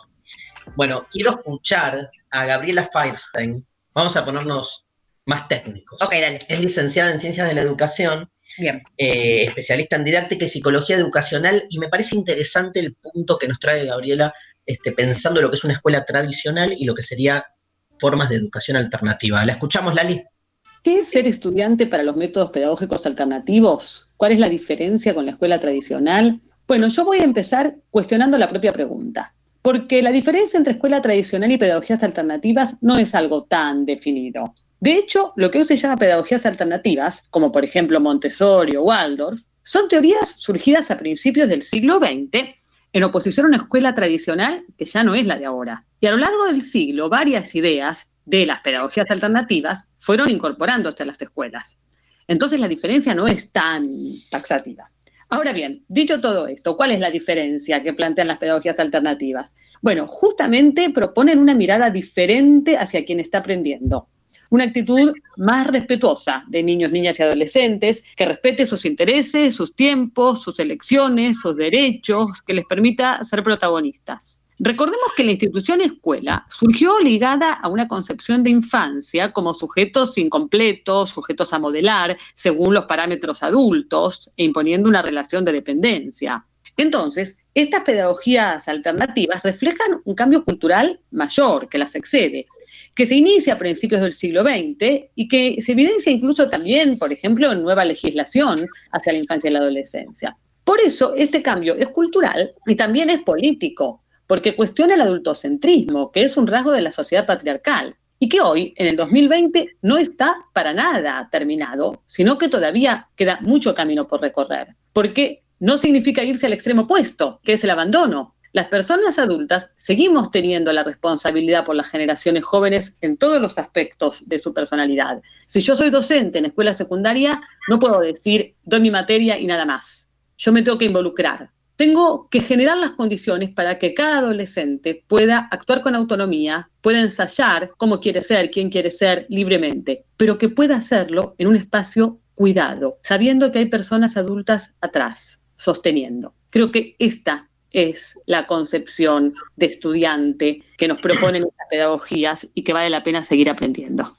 Speaker 3: bueno, quiero escuchar a Gabriela Feinstein. Vamos a ponernos más técnicos.
Speaker 4: Ok, dale.
Speaker 3: Es licenciada en Ciencias de la Educación,
Speaker 4: Bien.
Speaker 3: eh, especialista en didáctica y psicología educacional, y me parece interesante el punto que nos trae Gabriela, este, pensando lo que es una escuela tradicional y lo que sería formas de educación alternativa. ¿La escuchamos, Lali?
Speaker 9: ¿Qué es ser estudiante para los métodos pedagógicos alternativos? ¿Cuál es la diferencia con la escuela tradicional? Bueno, yo voy a empezar cuestionando la propia pregunta, porque la diferencia entre escuela tradicional y pedagogías alternativas no es algo tan definido. De hecho, lo que hoy se llama pedagogías alternativas, como por ejemplo Montessori o Waldorf, son teorías surgidas a principios del siglo XX en oposición a una escuela tradicional que ya no es la de ahora. Y a lo largo del siglo, varias ideas de las pedagogías alternativas fueron incorporando hasta las escuelas. Entonces la diferencia no es tan taxativa. Ahora bien, dicho todo esto, ¿cuál es la diferencia que plantean las pedagogías alternativas? Bueno, justamente proponen una mirada diferente hacia quien está aprendiendo. Una actitud más respetuosa de niños, niñas y adolescentes, que respete sus intereses, sus tiempos, sus elecciones, sus derechos, que les permita ser protagonistas. Recordemos que la institución escuela surgió ligada a una concepción de infancia como sujetos incompletos, sujetos a modelar según los parámetros adultos e imponiendo una relación de dependencia. Entonces, estas pedagogías alternativas reflejan un cambio cultural mayor que las excede, que se inicia a principios del siglo XX y que se evidencia incluso también, por ejemplo, en nueva legislación hacia la infancia y la adolescencia. Por eso, este cambio es cultural y también es político, porque cuestiona el adultocentrismo, que es un rasgo de la sociedad patriarcal, y que hoy, en el 2020, no está para nada terminado, sino que todavía queda mucho camino por recorrer, porque no significa irse al extremo opuesto, que es el abandono. Las personas adultas seguimos teniendo la responsabilidad por las generaciones jóvenes en todos los aspectos de su personalidad. Si yo soy docente en escuela secundaria, no puedo decir, doy mi materia y nada más. Yo me tengo que involucrar. Tengo que generar las condiciones para que cada adolescente pueda actuar con autonomía, pueda ensayar cómo quiere ser, quién quiere ser libremente, pero que pueda hacerlo en un espacio cuidado, sabiendo que hay personas adultas atrás, sosteniendo. Creo que esta es la concepción de estudiante que nos proponen estas pedagogías y que vale la pena seguir aprendiendo.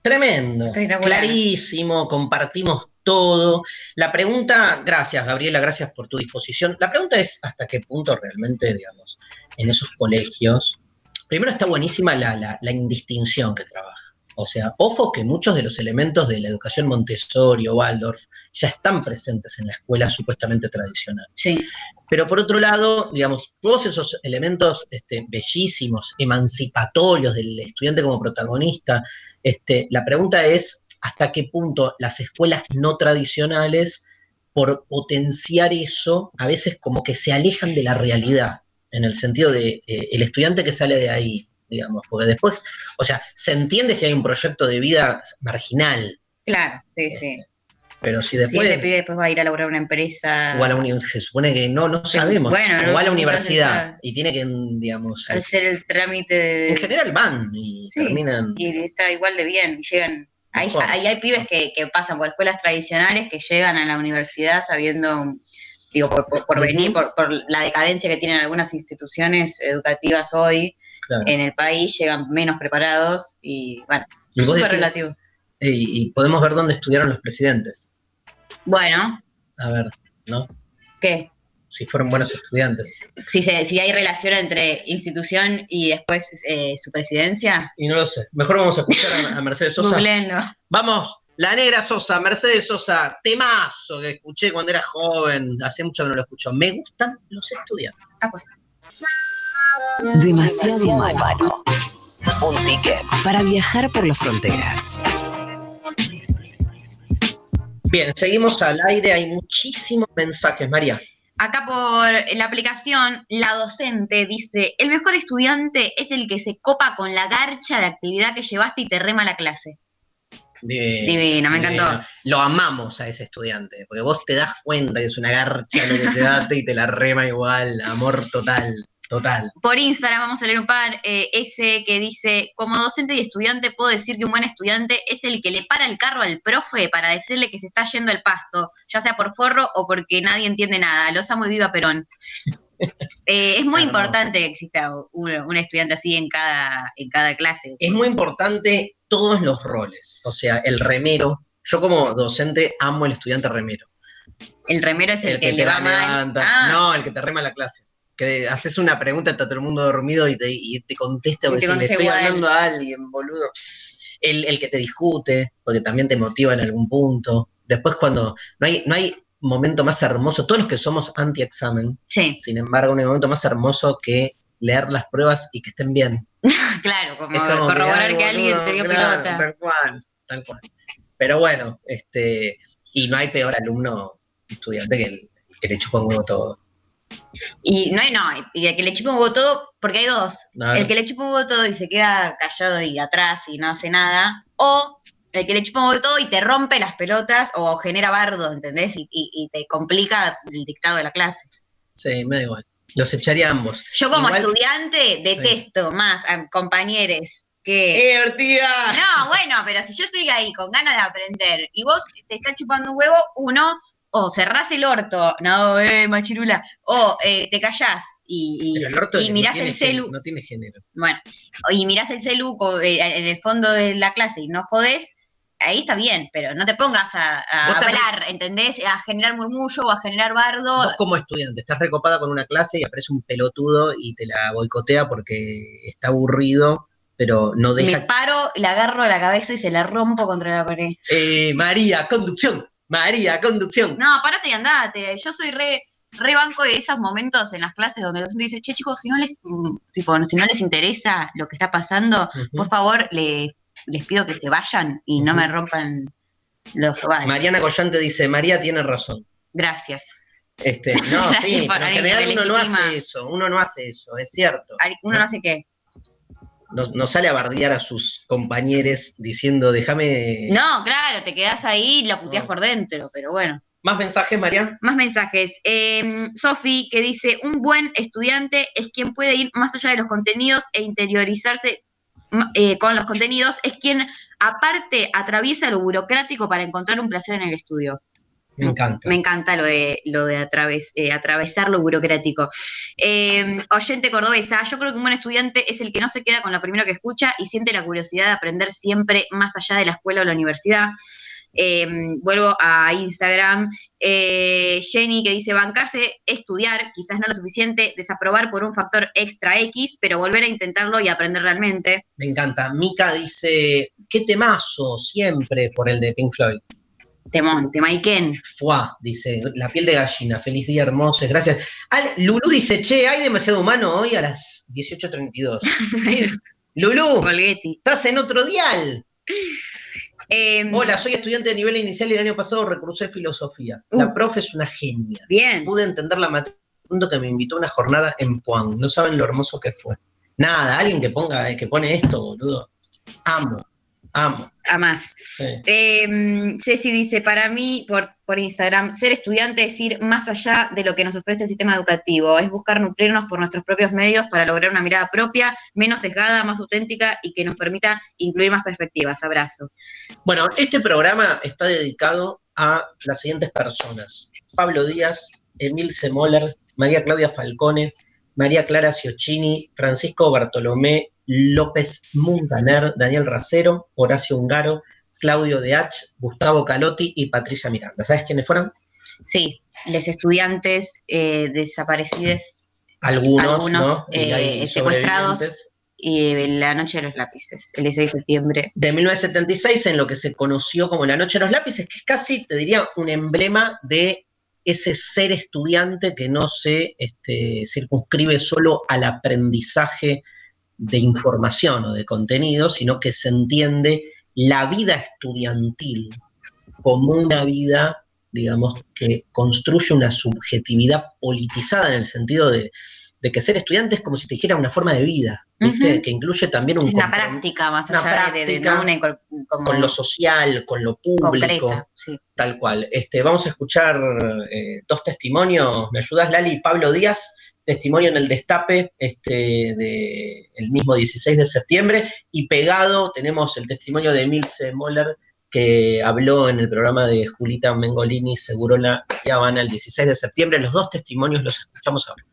Speaker 3: Tremendo, clarísimo, compartimos todo. La pregunta, gracias Gabriela, gracias por tu disposición. La pregunta es hasta qué punto realmente, digamos, en esos colegios, primero está buenísima la, la- la indistinción que trabaja. O sea, ojo que muchos de los elementos de la educación Montessori o Waldorf ya están presentes en la escuela supuestamente tradicional.
Speaker 4: Sí.
Speaker 3: Pero por otro lado, digamos, todos esos elementos este, bellísimos, emancipatorios del estudiante como protagonista, este, la pregunta es hasta qué punto las escuelas no tradicionales, por potenciar eso, a veces como que se alejan de la realidad, en el sentido de eh, el estudiante que sale de ahí digamos, porque después, o sea, se entiende si hay un proyecto de vida marginal,
Speaker 4: Claro, sí, sí.
Speaker 3: pero si
Speaker 4: Si
Speaker 3: después...
Speaker 4: este pibe después va a ir a laburar una empresa.
Speaker 3: o a la uni- se supone que no, no sabemos.
Speaker 4: bueno, no
Speaker 3: o a la universidad y tiene que, digamos,
Speaker 4: hacer el trámite
Speaker 3: en
Speaker 4: de.
Speaker 3: general van y
Speaker 4: Sí.
Speaker 3: terminan.
Speaker 4: Y está igual de bien. y Llegan. Ahí, hay pibes que, que pasan por escuelas tradicionales que llegan a la universidad sabiendo, digo, por, por- por
Speaker 3: Ujú.
Speaker 4: venir, por, por la decadencia que tienen algunas instituciones educativas hoy
Speaker 3: Claro.
Speaker 4: en el país, llegan menos preparados y bueno,
Speaker 3: Y
Speaker 4: súper
Speaker 3: decís,
Speaker 4: relativo.
Speaker 3: eh, y, y podemos ver dónde estudiaron los presidentes.
Speaker 4: Bueno,
Speaker 3: A ver, ¿no?
Speaker 4: ¿qué?
Speaker 3: Si fueron buenos estudiantes.
Speaker 4: Si, se, si hay relación entre institución y después eh, su presidencia,
Speaker 3: Y no lo sé. Mejor vamos a escuchar a, a Mercedes Sosa.
Speaker 4: googleenlo.
Speaker 3: Vamos, la negra Sosa, Mercedes Sosa, temazo que escuché cuando era joven. Hace mucho que no lo escucho. Me gustan los estudiantes.
Speaker 4: Ah, pues.
Speaker 2: Demasiado. Un ticket para viajar por las fronteras.
Speaker 3: Bien, seguimos al aire. Hay muchísimos mensajes, María.
Speaker 4: Acá por la aplicación, la docente dice, el mejor estudiante es el que se copa con la garcha de actividad que llevaste y te rema la clase.
Speaker 3: De-
Speaker 4: Divino, me encantó.
Speaker 3: de- lo amamos a ese estudiante, porque vos te das cuenta que es una garcha lo que llevaste y te la rema igual. Amor total, total.
Speaker 4: Por Instagram vamos a leer un par, eh, ese que dice, como docente y estudiante puedo decir que un buen estudiante es el que le para el carro al profe para decirle que se está yendo el pasto, ya sea por forro o porque nadie entiende nada. Los amo y viva Perón. Eh, es muy importante que exista un, un estudiante así en cada, en cada clase.
Speaker 3: Es muy importante todos los roles. O sea, el remero. Yo como docente amo el estudiante remero.
Speaker 4: El remero es el, que,
Speaker 3: te
Speaker 4: le va mal.
Speaker 3: levanta.
Speaker 4: Ah,
Speaker 3: No, el que te rema la clase. Que haces una pregunta, está todo el mundo dormido y te, y te contesta,
Speaker 4: Y
Speaker 3: porque
Speaker 4: te
Speaker 3: si le estoy
Speaker 4: igual.
Speaker 3: hablando a alguien, boludo. El, el que te discute, porque también te motiva en algún punto. Después cuando no hay, no hay momento más hermoso, todos los que somos anti-examen,
Speaker 4: sí,
Speaker 3: sin embargo, no hay momento más hermoso que leer las pruebas y que estén bien.
Speaker 4: claro, como, corroborar que alguien te dio
Speaker 3: claro,
Speaker 4: pelota.
Speaker 3: Tal cual, tal cual. Pero bueno, este, y no hay peor alumno estudiante que el que le chupa un huevo todo.
Speaker 4: Y no hay, no, y el que le chupa un huevo todo, porque hay dos. El que le chupa un huevo todo y se queda callado y atrás y no hace nada. O el que le chupa un huevo todo y te rompe las pelotas o genera bardo, ¿entendés? Y, y- y te complica el dictado de la clase.
Speaker 3: Sí, me da igual. Los echaría a ambos.
Speaker 4: Yo como
Speaker 3: Igual-
Speaker 4: estudiante detesto más a compañeros que...
Speaker 3: ¡Eh, Ortiga!
Speaker 4: No, bueno, pero si yo estoy ahí con ganas de aprender y vos te estás chupando un huevo, uno, o cerrás el orto, no, eh, machirula, o eh, te callás y,
Speaker 3: el orto
Speaker 4: y
Speaker 3: no
Speaker 4: mirás el celu,
Speaker 3: No tiene género.
Speaker 4: bueno, y mirás el celu eh, en el fondo de la clase y no jodés, ahí está bien, pero no te pongas a, a hablar, ¿entendés? A generar murmullo o a generar bardo.
Speaker 3: Vos como estudiante, estás recopada con una clase y aparece un pelotudo y te la boicotea porque está aburrido, pero no
Speaker 4: Me
Speaker 3: deja...
Speaker 4: paro, le agarro la cabeza y se la rompo contra la pared.
Speaker 3: Eh, María, conducción. María, conducción.
Speaker 4: No, parate y andate. Yo soy re, re banco de esos momentos en las clases donde el docente dice, che, chicos, si no les, mm, tipo, si no les interesa lo que está pasando, por favor, le- les pido que se vayan y no me rompan los ovarios.
Speaker 3: Mariana Collante dice, María tiene razón.
Speaker 4: Gracias.
Speaker 3: Este, no, sí, pero en general uno no hace eso, uno no hace eso, es cierto.
Speaker 4: Uno no sé qué.
Speaker 3: No, no sale a bardear a sus compañeros diciendo, déjame...
Speaker 4: No, claro, te quedás ahí y lo puteás
Speaker 3: No.
Speaker 4: por dentro, pero bueno.
Speaker 3: ¿Más mensajes, María?
Speaker 4: Más mensajes. Eh, Sofi, que dice, un buen estudiante es quien puede ir más allá de los contenidos e interiorizarse eh, con los contenidos, es quien aparte atraviesa lo burocrático para encontrar un placer en el estudio.
Speaker 3: Me encanta.
Speaker 4: Me encanta lo de, lo de atraves- eh, atravesar lo burocrático. Eh, oyente cordobesa, yo creo que un buen estudiante es el que no se queda con lo primero que escucha y siente la curiosidad de aprender siempre más allá de la escuela o la universidad. Eh, vuelvo a Instagram. Eh, Jenny que dice bancarse, estudiar, quizás no lo suficiente, desaprobar por un factor extra X, pero volver a intentarlo y aprender realmente.
Speaker 3: Me encanta. Mika dice, qué temazo siempre por el de Pink Floyd.
Speaker 4: Temón, Temaiken.
Speaker 3: Fuá, dice, la piel de gallina, feliz día, hermosos, gracias. Al, Lulú dice, che, hay demasiado humano hoy a las 18.32. Lulú,
Speaker 4: Colgetti.
Speaker 3: estás en otro dial.
Speaker 4: Eh,
Speaker 3: Hola, soy estudiante de nivel inicial y el año pasado recursé filosofía.
Speaker 4: Uh.
Speaker 3: La profe es una genia.
Speaker 4: Bien.
Speaker 3: Pude entender la materia punto que me invitó a una jornada en Puan. No saben lo hermoso que fue. Nada, alguien que ponga, que pone esto, boludo. Amo, amo.
Speaker 4: A más.
Speaker 3: Sí.
Speaker 4: Eh, Ceci dice, para mí, por, por Instagram, ser estudiante es ir más allá de lo que nos ofrece el sistema educativo, es buscar nutrirnos por nuestros propios medios para lograr una mirada propia, menos sesgada, más auténtica y que nos permita incluir más perspectivas. Abrazo.
Speaker 3: Bueno, este programa está dedicado a las siguientes personas. Pablo Díaz, Emil Semoller, María Claudia Falcone, María Clara Ciocchini, Francisco Bartolomé López Muntaner, Daniel Racero, Horacio Ungaro, Claudio De H, Gustavo Calotti y Patricia Miranda. ¿Sabes quiénes fueron?
Speaker 4: Sí, los estudiantes eh, desaparecidos,
Speaker 3: Algunos,
Speaker 4: algunos eh,
Speaker 3: hay
Speaker 4: secuestrados y la noche de los lápices, el 16 de septiembre.
Speaker 3: de 1976 en lo que se conoció como la Noche de los Lápices, que es casi, te diría, un emblema de ese ser estudiante que no se este, circunscribe solo al aprendizaje de información o de contenido, sino que se entiende la vida estudiantil como una vida, digamos, que construye una subjetividad politizada en el sentido de, de que ser estudiante es como si te dijera una forma de vida, ¿viste? Que incluye también un
Speaker 4: una práctica más allá de- de, no una como
Speaker 3: con lo social, con lo público,
Speaker 4: concreta. Sí.
Speaker 3: tal cual. Este, vamos a escuchar eh, dos testimonios. ¿Me ayudas, Lali? Pablo Díaz, testimonio en el destape este, de el mismo 16 de septiembre, y pegado tenemos el testimonio de Emilce Moller, que habló en el programa de Julita Mengolini, Segurola y Habana el 16 de septiembre. Los dos testimonios los escuchamos ahora.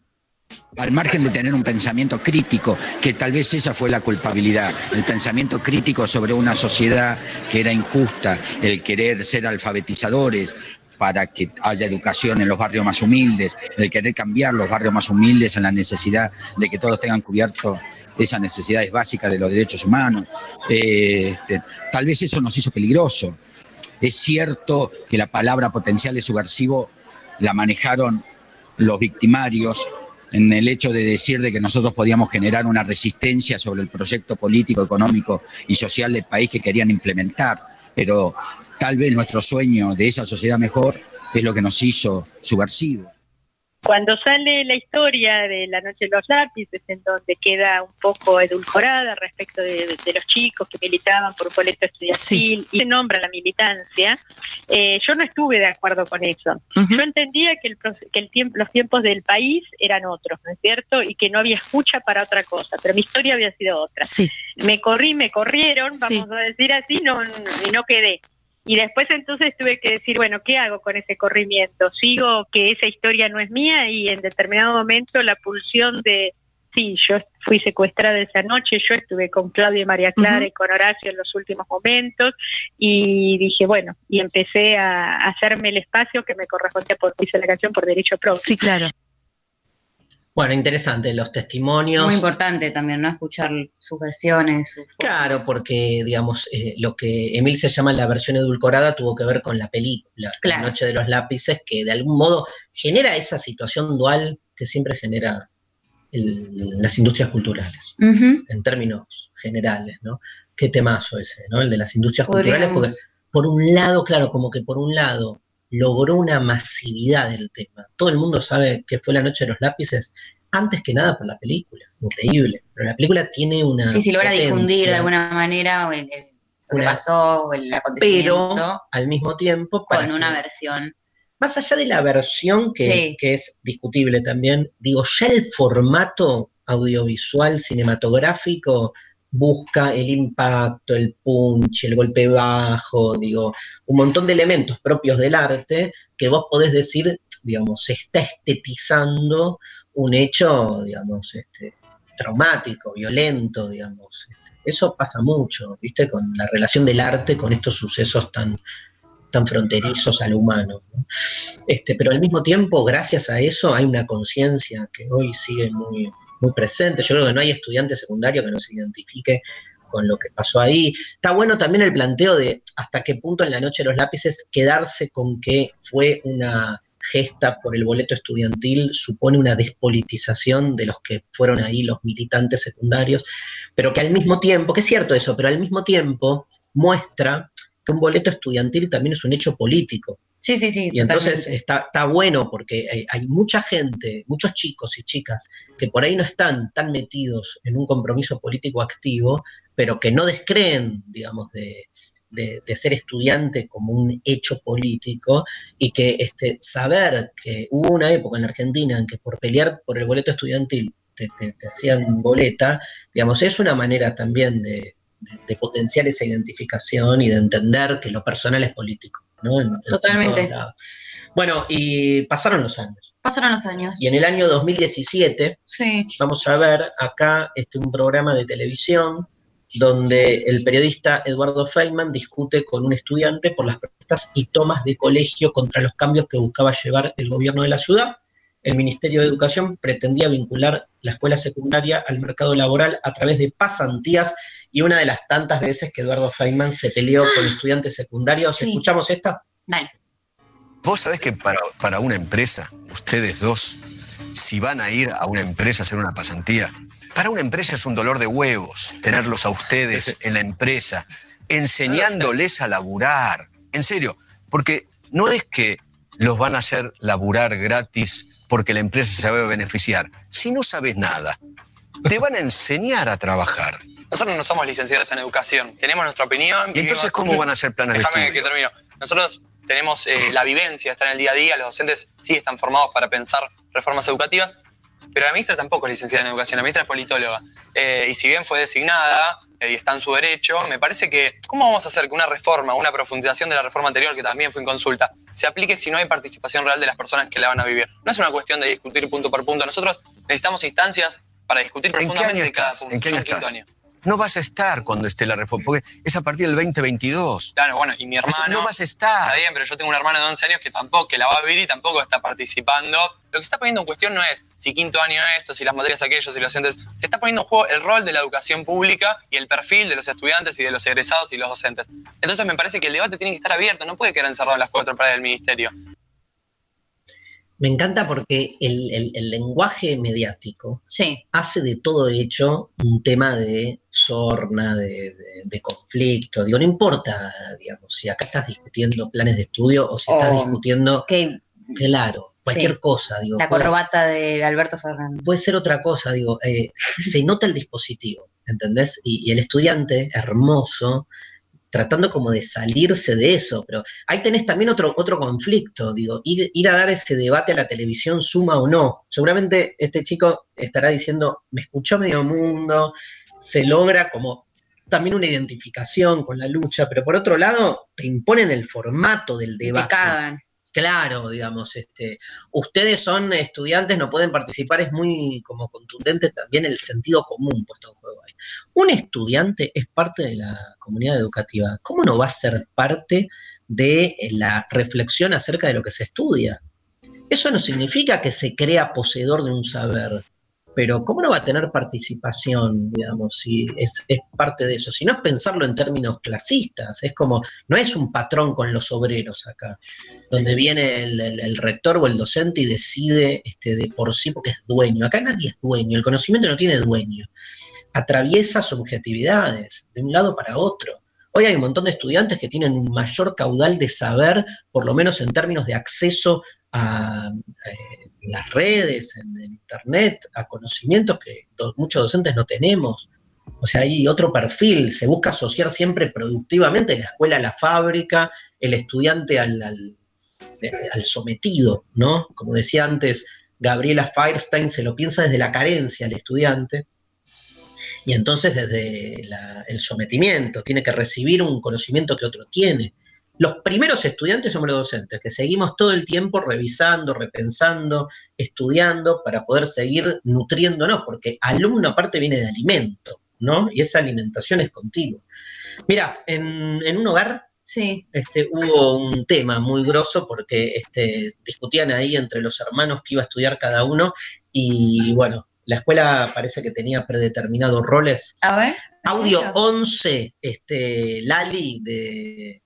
Speaker 10: Al margen de tener un pensamiento crítico, que tal vez esa fue la culpabilidad, el pensamiento crítico sobre una sociedad que era injusta, el querer ser alfabetizadores para que haya educación en los barrios más humildes, el querer cambiar los barrios más humildes en la necesidad de que todos tengan cubierto esas necesidades básicas de los derechos humanos. Eh, este, tal vez eso nos hizo peligroso. Es cierto que la palabra potencial de subversivo la manejaron los victimarios en el hecho de decir de que nosotros podíamos generar una resistencia sobre el proyecto político, económico y social del país que querían implementar, pero tal vez nuestro sueño de esa sociedad mejor es lo que nos hizo subversivos.
Speaker 11: Cuando sale la historia de la noche de los lápices, en donde queda un poco edulcorada respecto de, de los chicos que militaban por un boleto estudiantil y se nombra la militancia, eh, yo no estuve de acuerdo con eso. Yo entendía que, el, que el tiempo, los tiempos del país eran otros, ¿no es cierto? Y que no había escucha para otra cosa, pero mi historia había sido otra.
Speaker 12: Sí.
Speaker 11: Me corrí, me corrieron,
Speaker 12: Sí.
Speaker 11: vamos a decir así, no, y no quedé. Y después entonces tuve que decir, bueno, ¿qué hago con ese corrimiento? ¿Sigo que esa historia no es mía? Y en determinado momento la pulsión de, sí, yo fui secuestrada esa noche, yo estuve con Claudia y María Clara y con Horacio en los últimos momentos y dije, bueno, y empecé a hacerme el espacio que me correspondía por, dice la canción, por derecho propio.
Speaker 12: Sí, claro.
Speaker 3: Bueno, interesante, los testimonios.
Speaker 4: Muy importante también, ¿no? Escuchar sus versiones. sus-
Speaker 3: Claro, porque, digamos, eh, lo que Emil se llama la versión edulcorada tuvo que ver con la película,
Speaker 4: Claro.
Speaker 3: La Noche de los Lápices, que de algún modo genera esa situación dual que siempre genera el- las industrias culturales, en términos generales, ¿no? Qué temazo ese, ¿no? El de las industrias culturales, porque por un lado, claro, como que por un lado logró una masividad del tema. Todo el mundo sabe que fue la Noche de los Lápices, antes que nada por la película, increíble. Pero la película tiene una...
Speaker 4: Sí, sí, logra
Speaker 3: potencia.
Speaker 4: difundir de alguna manera o el- el- lo que pasó o el acontecimiento
Speaker 3: pero al mismo tiempo
Speaker 4: con
Speaker 3: que-
Speaker 4: una versión.
Speaker 3: más allá de la versión que,
Speaker 4: Sí.
Speaker 3: que es discutible también, digo, ya el formato audiovisual cinematográfico busca el impacto, el punch, el golpe bajo, digo, un montón de elementos propios del arte que vos podés decir, digamos, se está estetizando un hecho, digamos, este, traumático, violento, digamos. Eso pasa mucho, ¿viste? Con la relación del arte con estos sucesos tan, tan fronterizos al humano. ¿no? Este, pero al mismo tiempo, gracias a eso, hay una conciencia que hoy sigue muy, muy presente. Yo creo que no hay estudiante secundario que no se identifique con lo que pasó ahí. Está bueno también el planteo de hasta qué punto en la noche de los lápices quedarse con que fue una gesta por el boleto estudiantil supone una despolitización de los que fueron ahí los militantes secundarios, pero que al mismo tiempo, que es cierto eso, pero al mismo tiempo muestra que un boleto estudiantil también es un hecho político.
Speaker 4: Sí, sí, sí.
Speaker 3: Y entonces está, está bueno porque hay, hay mucha gente, muchos chicos y chicas que por ahí no están tan metidos en un compromiso político activo, pero que no descreen, digamos, de, de- de ser estudiante como un hecho político y que este, saber que hubo una época en la Argentina en que por pelear por el boleto estudiantil te, te- te hacían boleta, digamos, es una manera también de, de- de potenciar esa identificación y de entender que lo personal es político. ¿No? En- en
Speaker 4: Totalmente.
Speaker 3: Bueno, y pasaron los años.
Speaker 4: Pasaron los años.
Speaker 3: Y en el año 2017
Speaker 4: Sí.
Speaker 3: vamos a ver acá este, un programa de televisión donde el periodista Eduardo Feynman discute con un estudiante por las protestas y tomas de colegio contra los cambios que buscaba llevar el gobierno de la ciudad. El Ministerio de Educación pretendía vincular la escuela secundaria al mercado laboral a través de pasantías y una de las tantas veces que Eduardo Feynman se peleó con estudiantes secundarios.
Speaker 4: Sí.
Speaker 3: ¿Escuchamos esta?
Speaker 4: Dale.
Speaker 12: Vos sabés que para, para una empresa, ustedes dos, si van a ir a una empresa a hacer una pasantía, para una empresa es un dolor de huevos tenerlos a ustedes en la empresa, enseñándoles a laburar. En serio, porque no es que los van a hacer laburar gratis porque la empresa se va a beneficiar. Si no sabes nada, te van a enseñar a trabajar.
Speaker 13: Nosotros no somos licenciados en educación, tenemos nuestra opinión.
Speaker 12: ¿Y entonces cómo van a hacer planes de
Speaker 13: Déjame
Speaker 12: estudio?
Speaker 13: que termino. Nosotros tenemos eh, la vivencia, estar en el día a día, los docentes sí están formados para pensar reformas educativas, pero la ministra tampoco es licenciada en educación, la ministra es politóloga. Eh, y si bien fue designada y está en su derecho, me parece que, ¿cómo vamos a hacer que una reforma, una profundización de la reforma anterior, que también fue en consulta, se aplique si no hay participación real de las personas que la van a vivir? No es una cuestión de discutir punto por punto. Nosotros necesitamos instancias para discutir
Speaker 12: ¿En qué
Speaker 13: profundamente cada punto.
Speaker 12: ¿En qué año
Speaker 13: Yo quinto
Speaker 12: estás?
Speaker 13: año.
Speaker 12: No vas a estar cuando esté la reforma, porque es a partir del 2022.
Speaker 13: Claro, bueno, y mi hermano.
Speaker 12: no vas a estar.
Speaker 13: Está bien, pero yo tengo un hermano de 11 años que tampoco, que la va a vivir y tampoco está participando. Lo que se está poniendo en cuestión no es si quinto año esto, si las materias aquellos, si los docentes. Se está poniendo en juego el rol de la educación pública y el perfil de los estudiantes y de los egresados y los docentes. Entonces me parece que el debate tiene que estar abierto, no puede quedar encerrado en las cuatro paredes del ministerio.
Speaker 3: Me encanta porque el, el- el lenguaje mediático
Speaker 4: Sí.
Speaker 3: hace de todo hecho un tema de sorna, de, de- de conflicto. Digo, no importa, digamos, si acá estás discutiendo planes de estudio o si estás
Speaker 4: O
Speaker 3: discutiendo,
Speaker 4: que
Speaker 3: claro, cualquier
Speaker 4: Sí.
Speaker 3: cosa. Digo,
Speaker 4: la corbata de Alberto Fernández.
Speaker 3: puede ser otra cosa, digo, eh, se nota el dispositivo, ¿entendés? Y, y el estudiante, hermoso, tratando como de salirse de eso, pero ahí tenés también otro, otro conflicto, digo, ir, ir a dar ese debate a la televisión suma o no. Seguramente este chico estará diciendo, me escuchó medio mundo, se logra como también una identificación con la lucha, pero por otro lado, te imponen el formato del
Speaker 4: te
Speaker 3: debate.
Speaker 4: cagan.
Speaker 3: Claro, digamos, este, ustedes son estudiantes, no pueden participar, es muy como contundente también el sentido común puesto en juego ahí. Un estudiante es parte de la comunidad educativa. ¿Cómo no va a ser parte de la reflexión acerca de lo que se estudia? Eso no significa que se crea poseedor de un saber, pero ¿cómo no va a tener participación, digamos, si es, parte de eso? Si no es pensarlo en términos clasistas, es como, no es un patrón con los obreros acá, donde viene el rector o el docente y decide este, de por sí porque es dueño. Acá nadie es dueño, el conocimiento no tiene dueño. Atraviesa subjetividades de un lado para otro. Hoy hay un montón de estudiantes que tienen un mayor caudal de saber, por lo menos en términos de acceso a eh, las redes, en, en internet, a conocimientos que muchos docentes no tenemos. O sea, hay otro perfil, se busca asociar siempre productivamente la escuela a la fábrica, el estudiante al, al- eh, sometido, ¿no? Como decía antes Gabriela Firestein, se lo piensa desde la carencia al estudiante y entonces desde el sometimiento, tiene que recibir un conocimiento que otro tiene. Los primeros estudiantes somos los docentes, que seguimos todo el tiempo revisando, repensando, estudiando para poder seguir nutriéndonos, porque alumno aparte viene de alimento, ¿no? Y esa alimentación es continua. Mira, en, en un hogar
Speaker 4: Sí.
Speaker 3: este, hubo un tema muy grosso porque este, discutían ahí entre los hermanos que iba a estudiar cada uno y bueno, la escuela parece que tenía predeterminados roles.
Speaker 4: A ver.
Speaker 3: Audio
Speaker 4: Perfecto.
Speaker 3: 11, este, Lali, de,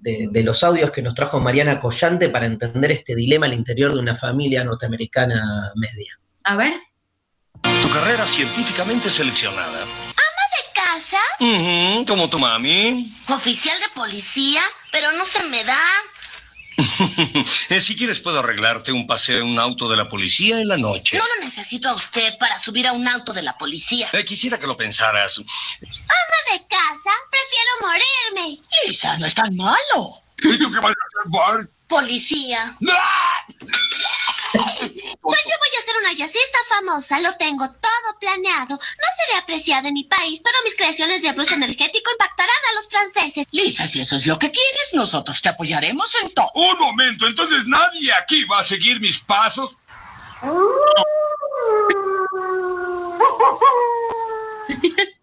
Speaker 3: de- de los audios que nos trajo Mariana Collante para entender este dilema al interior de una familia norteamericana media.
Speaker 4: A ver.
Speaker 1: Tu carrera científicamente seleccionada.
Speaker 14: casa?
Speaker 1: Ujú, como tu mami.
Speaker 14: Oficial de policía, pero no se me da. Eh, si quieres puedo arreglarte un paseo en un auto de la policía en la noche.
Speaker 15: No lo necesito a usted para subir a un auto de la policía.
Speaker 14: Eh, quisiera que lo pensaras.
Speaker 15: Ama de casa, prefiero morirme.
Speaker 1: Lisa, no es tan malo.
Speaker 14: ¿Y tú qué vas a hacer, Bart?
Speaker 15: Policía. Pues yo voy a ser una jazzista famosa, lo tengo todo planeado. No seré apreciada en mi país, pero mis creaciones de blues energético impactarán a los franceses.
Speaker 1: Lisa, si eso es lo que quieres, nosotros te apoyaremos en todo.
Speaker 14: Un momento, entonces nadie aquí va a seguir mis pasos.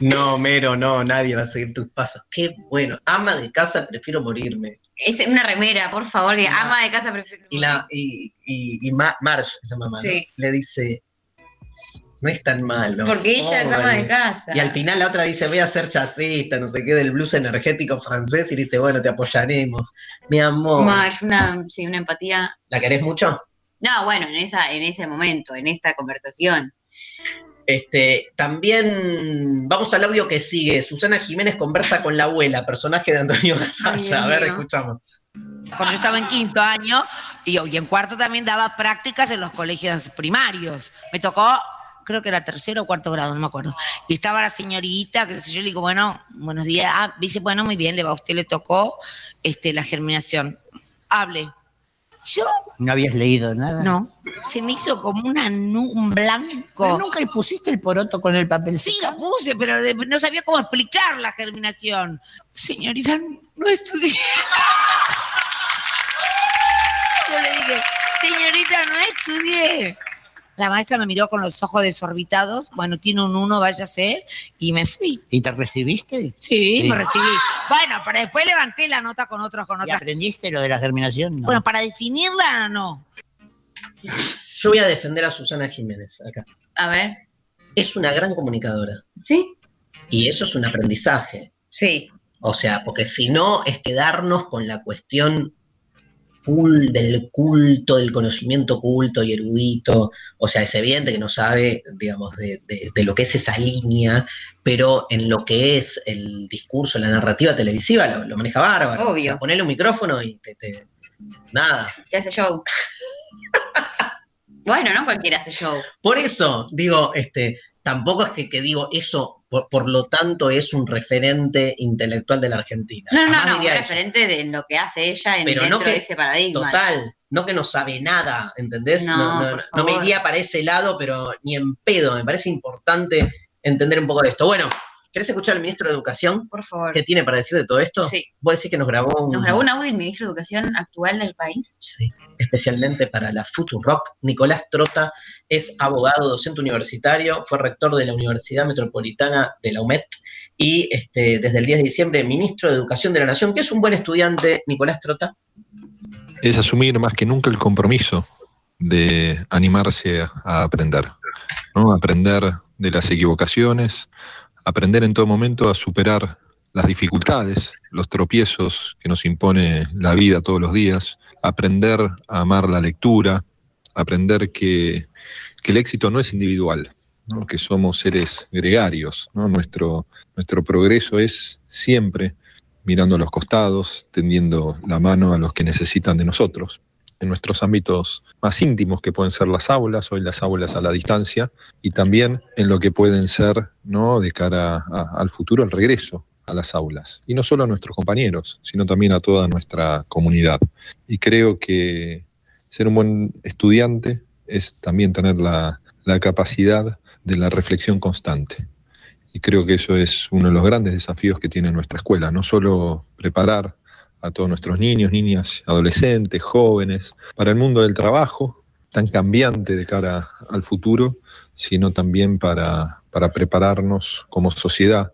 Speaker 3: No, Mero, no, nadie va a seguir tus pasos. Qué bueno. Ama de casa, prefiero morirme.
Speaker 4: Es una remera, por favor, que ama de casa prefiero.
Speaker 3: Y, la, y, y, y Ma- Marge, le dice, no es tan malo.
Speaker 4: Porque ella es ama de casa.
Speaker 3: Y al final la otra dice, voy a ser jazzista, no sé qué, del blues energético francés, y dice, bueno, te apoyaremos. Mi amor.
Speaker 4: Marge, una, sí, una empatía.
Speaker 3: ¿La querés mucho?
Speaker 4: No, bueno, en esa, en ese momento, en esta conversación.
Speaker 3: Este, también vamos al audio que sigue. Susana Jiménez conversa con la abuela, personaje de Antonio Gasalla. A ver,
Speaker 16: mío.
Speaker 3: escuchamos.
Speaker 16: Cuando yo estaba en quinto año y, y en cuarto también daba prácticas en los colegios primarios. Me tocó, creo que era tercero o cuarto grado, no me acuerdo. Y estaba la señorita, que yo, le digo, bueno, buenos días. Ah, dice, bueno, muy bien, le va, a usted le tocó este, la germinación. Hable. Yo,
Speaker 17: ¿No habías leído nada?
Speaker 16: no, se me hizo como una un blanco.
Speaker 17: Pero nunca pusiste el poroto con el papel.
Speaker 16: Sí, lo puse, pero de- no sabía cómo explicar la germinación. Señorita, no estudié. Yo le dije, señorita, no estudié. La maestra me miró con los ojos desorbitados. Bueno, tiene un uno, váyase. Y me fui.
Speaker 17: ¿Y te recibiste?
Speaker 16: Sí, me recibí. Bueno, pero después levanté la nota con otros, con
Speaker 17: ¿Y
Speaker 16: otras.
Speaker 17: aprendiste lo de la germinación? No.
Speaker 16: Bueno, para definirla, no.
Speaker 3: Yo voy a defender a Susana Jiménez acá.
Speaker 4: A ver.
Speaker 3: Es una gran comunicadora.
Speaker 4: Sí.
Speaker 3: Y eso es un aprendizaje.
Speaker 4: Sí.
Speaker 3: O sea, porque si no es quedarnos con la cuestión del culto, del conocimiento culto y erudito. O sea, es evidente que no sabe, digamos, de, de- de lo que es esa línea, pero en lo que es el discurso, la narrativa televisiva, lo, lo maneja bárbaro.
Speaker 4: Obvio.
Speaker 3: O sea, ponele un micrófono y te, te- nada.
Speaker 4: Te hace show. bueno, no cualquiera hace show.
Speaker 3: Por eso, digo, este, tampoco es que, que digo eso, por, por lo tanto, es un referente intelectual de la Argentina.
Speaker 4: No, no,
Speaker 3: Jamás
Speaker 4: no, un referente de lo que hace ella en,
Speaker 3: Pero no
Speaker 4: dentro
Speaker 3: que-
Speaker 4: de ese paradigma.
Speaker 3: Total, no que no sabe nada, ¿entendés?
Speaker 4: No,
Speaker 3: No, me iría para ese lado, pero ni en pedo, me parece importante entender un poco de esto. Bueno, ¿querés escuchar al ministro de Educación?
Speaker 4: Por favor.
Speaker 3: ¿Qué tiene para decir de todo esto?
Speaker 4: Sí.
Speaker 3: Vos decís que nos grabó un,
Speaker 4: Nos grabó un audio el ministro de Educación actual del país.
Speaker 3: Sí, especialmente para la Futurock. Nicolás Trota es abogado, docente universitario, fue rector de la Universidad Metropolitana de la UMED y este, desde el 10 de diciembre ministro de Educación de la Nación, que es un buen estudiante, Nicolás Trota.
Speaker 18: es asumir más que nunca el compromiso de animarse a, a aprender, ¿no? aprender de las equivocaciones, aprender en todo momento a superar las dificultades, los tropiezos que nos impone la vida todos los días, aprender a amar la lectura, aprender que, que el éxito no es individual, que somos seres gregarios, nuestro, nuestro progreso es siempre mirando a los costados, tendiendo la mano a los que necesitan de nosotros, en nuestros ámbitos más íntimos que pueden ser las aulas, hoy las aulas a la distancia, y también en lo que pueden ser ¿no? de cara al futuro, al regreso a las aulas. Y no solo a nuestros compañeros, sino también a toda nuestra comunidad. Y creo que ser un buen estudiante es también tener la, la capacidad de la reflexión constante. Y creo que eso es uno de los grandes desafíos que tiene nuestra escuela, no solo preparar a todos nuestros niños, niñas, adolescentes, jóvenes, para el mundo del trabajo, tan cambiante de cara al futuro, sino también para, para prepararnos como sociedad,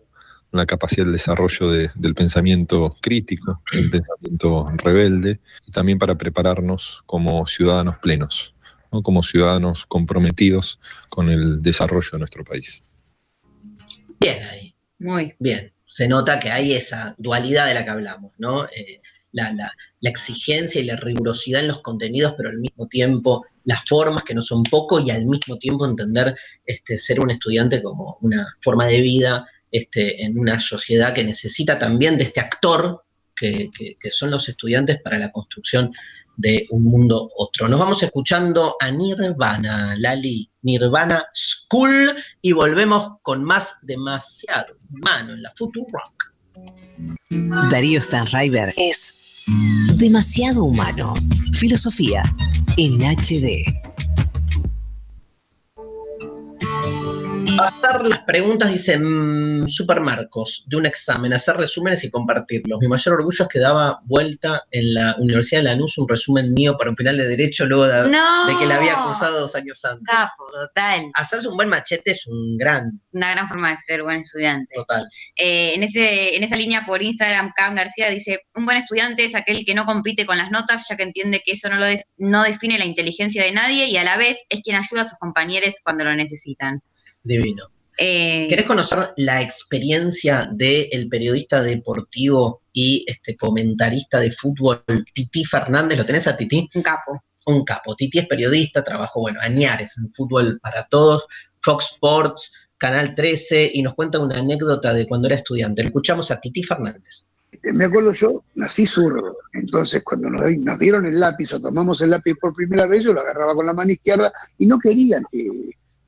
Speaker 18: la capacidad del desarrollo de- del pensamiento crítico, del pensamiento rebelde, y también para prepararnos como ciudadanos plenos, ¿no? como ciudadanos comprometidos con el desarrollo de nuestro país.
Speaker 3: Bien ahí.
Speaker 4: Muy.
Speaker 3: Bien. Se nota que hay esa dualidad de la que hablamos, ¿no? Eh, la, la- la exigencia y la rigurosidad en los contenidos, pero al mismo tiempo las formas que no son poco y al mismo tiempo entender este, ser un estudiante como una forma de vida este, en una sociedad que necesita también de este actor que, que- que son los estudiantes para la construcción de un mundo otro. Nos vamos escuchando a Nirvana, Lali, Nirvana School, y volvemos con más demasiado humano en la Future Rock.
Speaker 2: Darío Stanraiver es demasiado humano. Filosofía en HD.
Speaker 3: Las preguntas, dice mm, Super Marcos, de un examen, hacer resúmenes y compartirlos. Mi mayor orgullo es que daba vuelta en la Universidad de Lanús un resumen mío para un final de Derecho luego de,
Speaker 4: No.
Speaker 3: de que la había acusado dos años antes.
Speaker 4: Capo, total.
Speaker 3: Hacerse un buen machete es un gran
Speaker 4: Una gran forma de ser buen estudiante.
Speaker 3: total.
Speaker 4: Eh, en, ese, en esa línea por Instagram, Cam García dice, un buen estudiante es aquel que no compite con las notas, ya que entiende que eso no, lo de- no define la inteligencia de nadie y a la vez es quien ayuda a sus compañeros cuando lo necesitan.
Speaker 3: Divino.
Speaker 4: Eh,
Speaker 3: ¿Querés conocer la experiencia del periodista deportivo y este comentarista de fútbol, Titi Fernández? ¿Lo tenés a Titi?
Speaker 4: Un capo.
Speaker 3: Un capo. Titi es periodista, trabajó, bueno, añares en fútbol para todos, Fox Sports, Canal 13, y nos cuenta una anécdota de cuando era estudiante. Le escuchamos a Titi Fernández.
Speaker 19: Este, Me acuerdo yo, nací zurdo, entonces cuando nos dieron el lápiz o tomamos el lápiz por primera vez, yo lo agarraba con la mano izquierda y no querían que,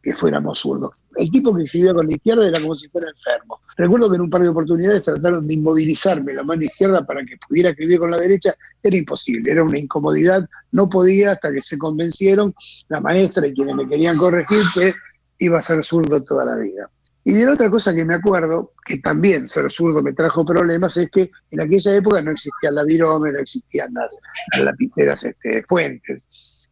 Speaker 19: que fuéramos zurdos. El tipo que escribía con la izquierda era como si fuera enfermo. Recuerdo que en un par de oportunidades trataron de inmovilizarme la mano izquierda para que pudiera escribir con la derecha, era imposible, era una incomodidad, no podía hasta que se convencieron la maestra y quienes me querían corregir que iba a ser zurdo toda la vida. Y de la otra cosa que me acuerdo, que también ser zurdo me trajo problemas, es que en aquella época no existía la virome, no existían las, las lapiceras este, fuentes.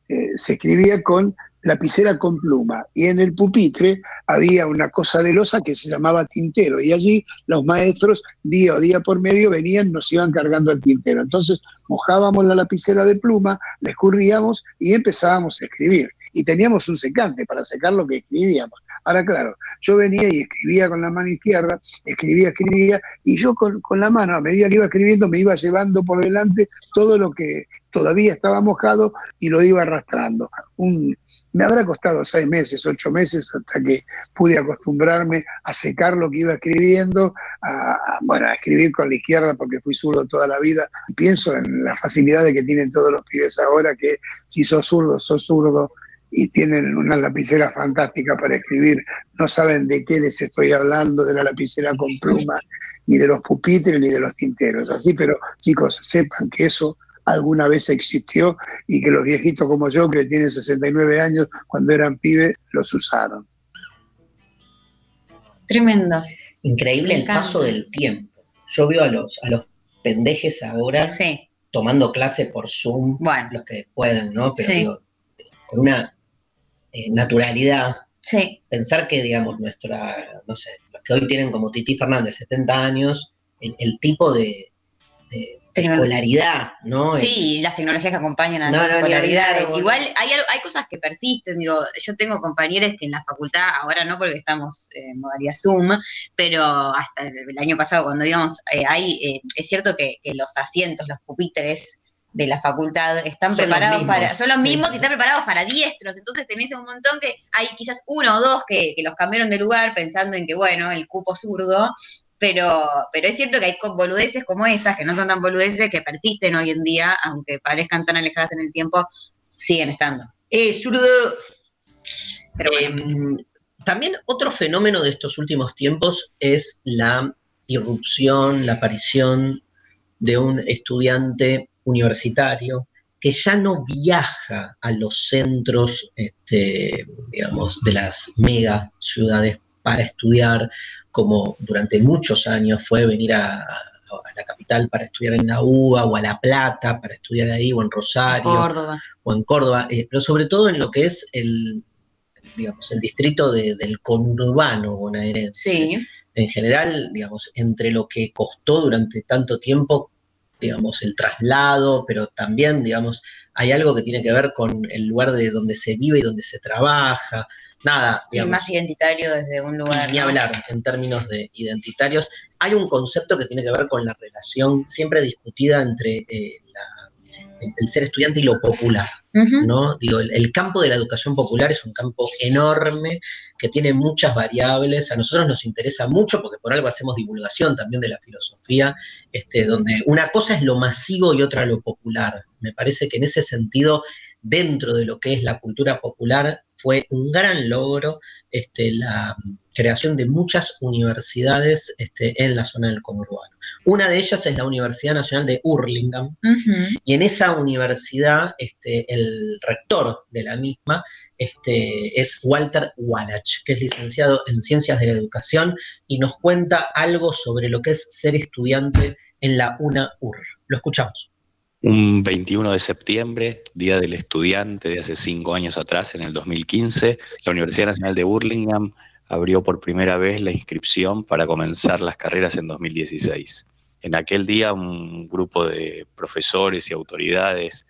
Speaker 19: Eh, se escribía con lapicera con pluma y en el pupitre había una cosa de losa que se llamaba tintero y allí los maestros día o día por medio venían, nos iban cargando el tintero. Entonces mojábamos la lapicera de pluma, la escurríamos y empezábamos a escribir. Y teníamos un secante para secar lo que escribíamos. Ahora, claro, yo venía y escribía con la mano izquierda, escribía, escribía, y yo con, con la mano, a medida que iba escribiendo, me iba llevando por delante todo lo que todavía estaba mojado y lo iba arrastrando. Me habrá costado seis meses, ocho meses, hasta que pude acostumbrarme a secar lo que iba escribiendo, a, a, bueno, a escribir con la izquierda porque fui zurdo toda la vida. Pienso en las facilidades que tienen todos los pibes ahora, que si sos zurdo, sos zurdo, y tienen una lapicera fantástica para escribir. No saben de qué les estoy hablando, de la lapicera con pluma, ni de los pupitres, ni de los tinteros. Así, pero chicos, sepan que eso alguna vez existió y que los viejitos como yo, que tienen 69 años, cuando eran pibes, los usaron.
Speaker 4: Tremendo.
Speaker 3: Increíble el paso del tiempo. Yo veo a los, a los pendejes ahora tomando clase por Zoom, los que pueden, ¿no? Pero
Speaker 4: Sí.
Speaker 3: digo, con una eh, naturalidad.
Speaker 4: Sí.
Speaker 3: Pensar que, digamos, nuestra, no sé, los que hoy tienen como Titi Fernández 70 años, el, el tipo de, de escolaridad, ¿no?
Speaker 4: Sí, las tecnologías que acompañan a
Speaker 3: No,
Speaker 4: las
Speaker 3: no,
Speaker 4: escolaridades. Igual hay, hay cosas que persisten. Digo, yo tengo compañeros que en la facultad, ahora no porque estamos eh, en modalidad Zoom, pero hasta el, año pasado cuando íbamos, eh, hay, eh, es cierto que, que los asientos, los pupitres de la facultad están
Speaker 3: Son
Speaker 4: preparados para, son los
Speaker 3: Sí.
Speaker 4: mismos y están preparados para diestros, entonces tenés un montón que hay quizás uno o dos que, que los cambiaron de lugar pensando en que, bueno, el cupo zurdo, pero, pero es cierto que hay boludeces como esas, que no son tan boludeces, que persisten hoy en día, aunque parezcan tan alejadas en el tiempo, siguen estando.
Speaker 3: ¡Eh, zurdo! Em, también otro fenómeno de estos últimos tiempos es la irrupción, la aparición de un estudiante universitario que ya no viaja a los centros, este, digamos, de las mega ciudades para estudiar, como durante muchos años fue venir a, a la capital para estudiar en la UBA o a La Plata para estudiar ahí o en Rosario
Speaker 4: Córdoba.
Speaker 3: o en Córdoba, eh, pero sobre todo en lo que es el, digamos, el distrito de- del conurbano bonaerense.
Speaker 4: Sí.
Speaker 3: En general, digamos, entre lo que costó durante tanto tiempo, digamos, el traslado, pero también, digamos, hay algo que tiene que ver con el lugar de donde se vive y donde se trabaja. Nada, digamos,
Speaker 4: más identitario desde un lugar.
Speaker 3: ni
Speaker 4: ¿no?
Speaker 3: hablar en términos de identitarios. Hay un concepto que tiene que ver con la relación siempre discutida entre eh, el ser estudiante y lo popular, ¿no? Digo, el, el campo de la educación popular es un campo enorme que tiene muchas variables. A nosotros nos interesa mucho porque por algo hacemos divulgación también de la filosofía, este, donde una cosa es lo masivo y otra lo popular. Me parece que en ese sentido, dentro de lo que es la cultura popular, fue un gran logro este, la creación de muchas universidades este, en la zona del conurbano. Una de ellas es la Universidad Nacional de Hurlingham, y en esa universidad este, el rector de la misma este, es Walter Wallach, que es licenciado en Ciencias de la Educación y nos cuenta algo sobre lo que es ser estudiante en la UNA-UR. Lo escuchamos.
Speaker 20: Un 21 de septiembre, Día del Estudiante de hace cinco años atrás, en el 2015, la Universidad Nacional de Burlingame abrió por primera vez la inscripción para comenzar las carreras en 2016. En aquel día un grupo de profesores y autoridades,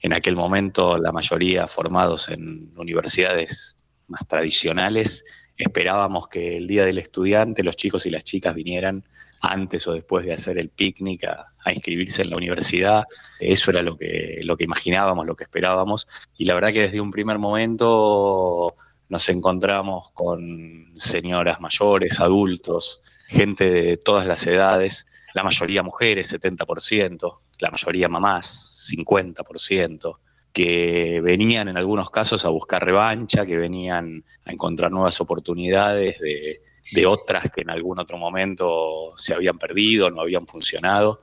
Speaker 20: en aquel momento la mayoría formados en universidades más tradicionales, esperábamos que el Día del Estudiante los chicos y las chicas vinieran antes o después de hacer el picnic a, inscribirse en la universidad. Eso era lo que, lo que imaginábamos, lo que esperábamos. Y la verdad que desde un primer momento nos encontramos con señoras mayores, adultos, gente de todas las edades, la mayoría mujeres, 70%, la mayoría mamás, 50%, que venían en algunos casos a buscar revancha, que venían a encontrar nuevas oportunidades de, otras que en algún otro momento se habían perdido, no habían funcionado.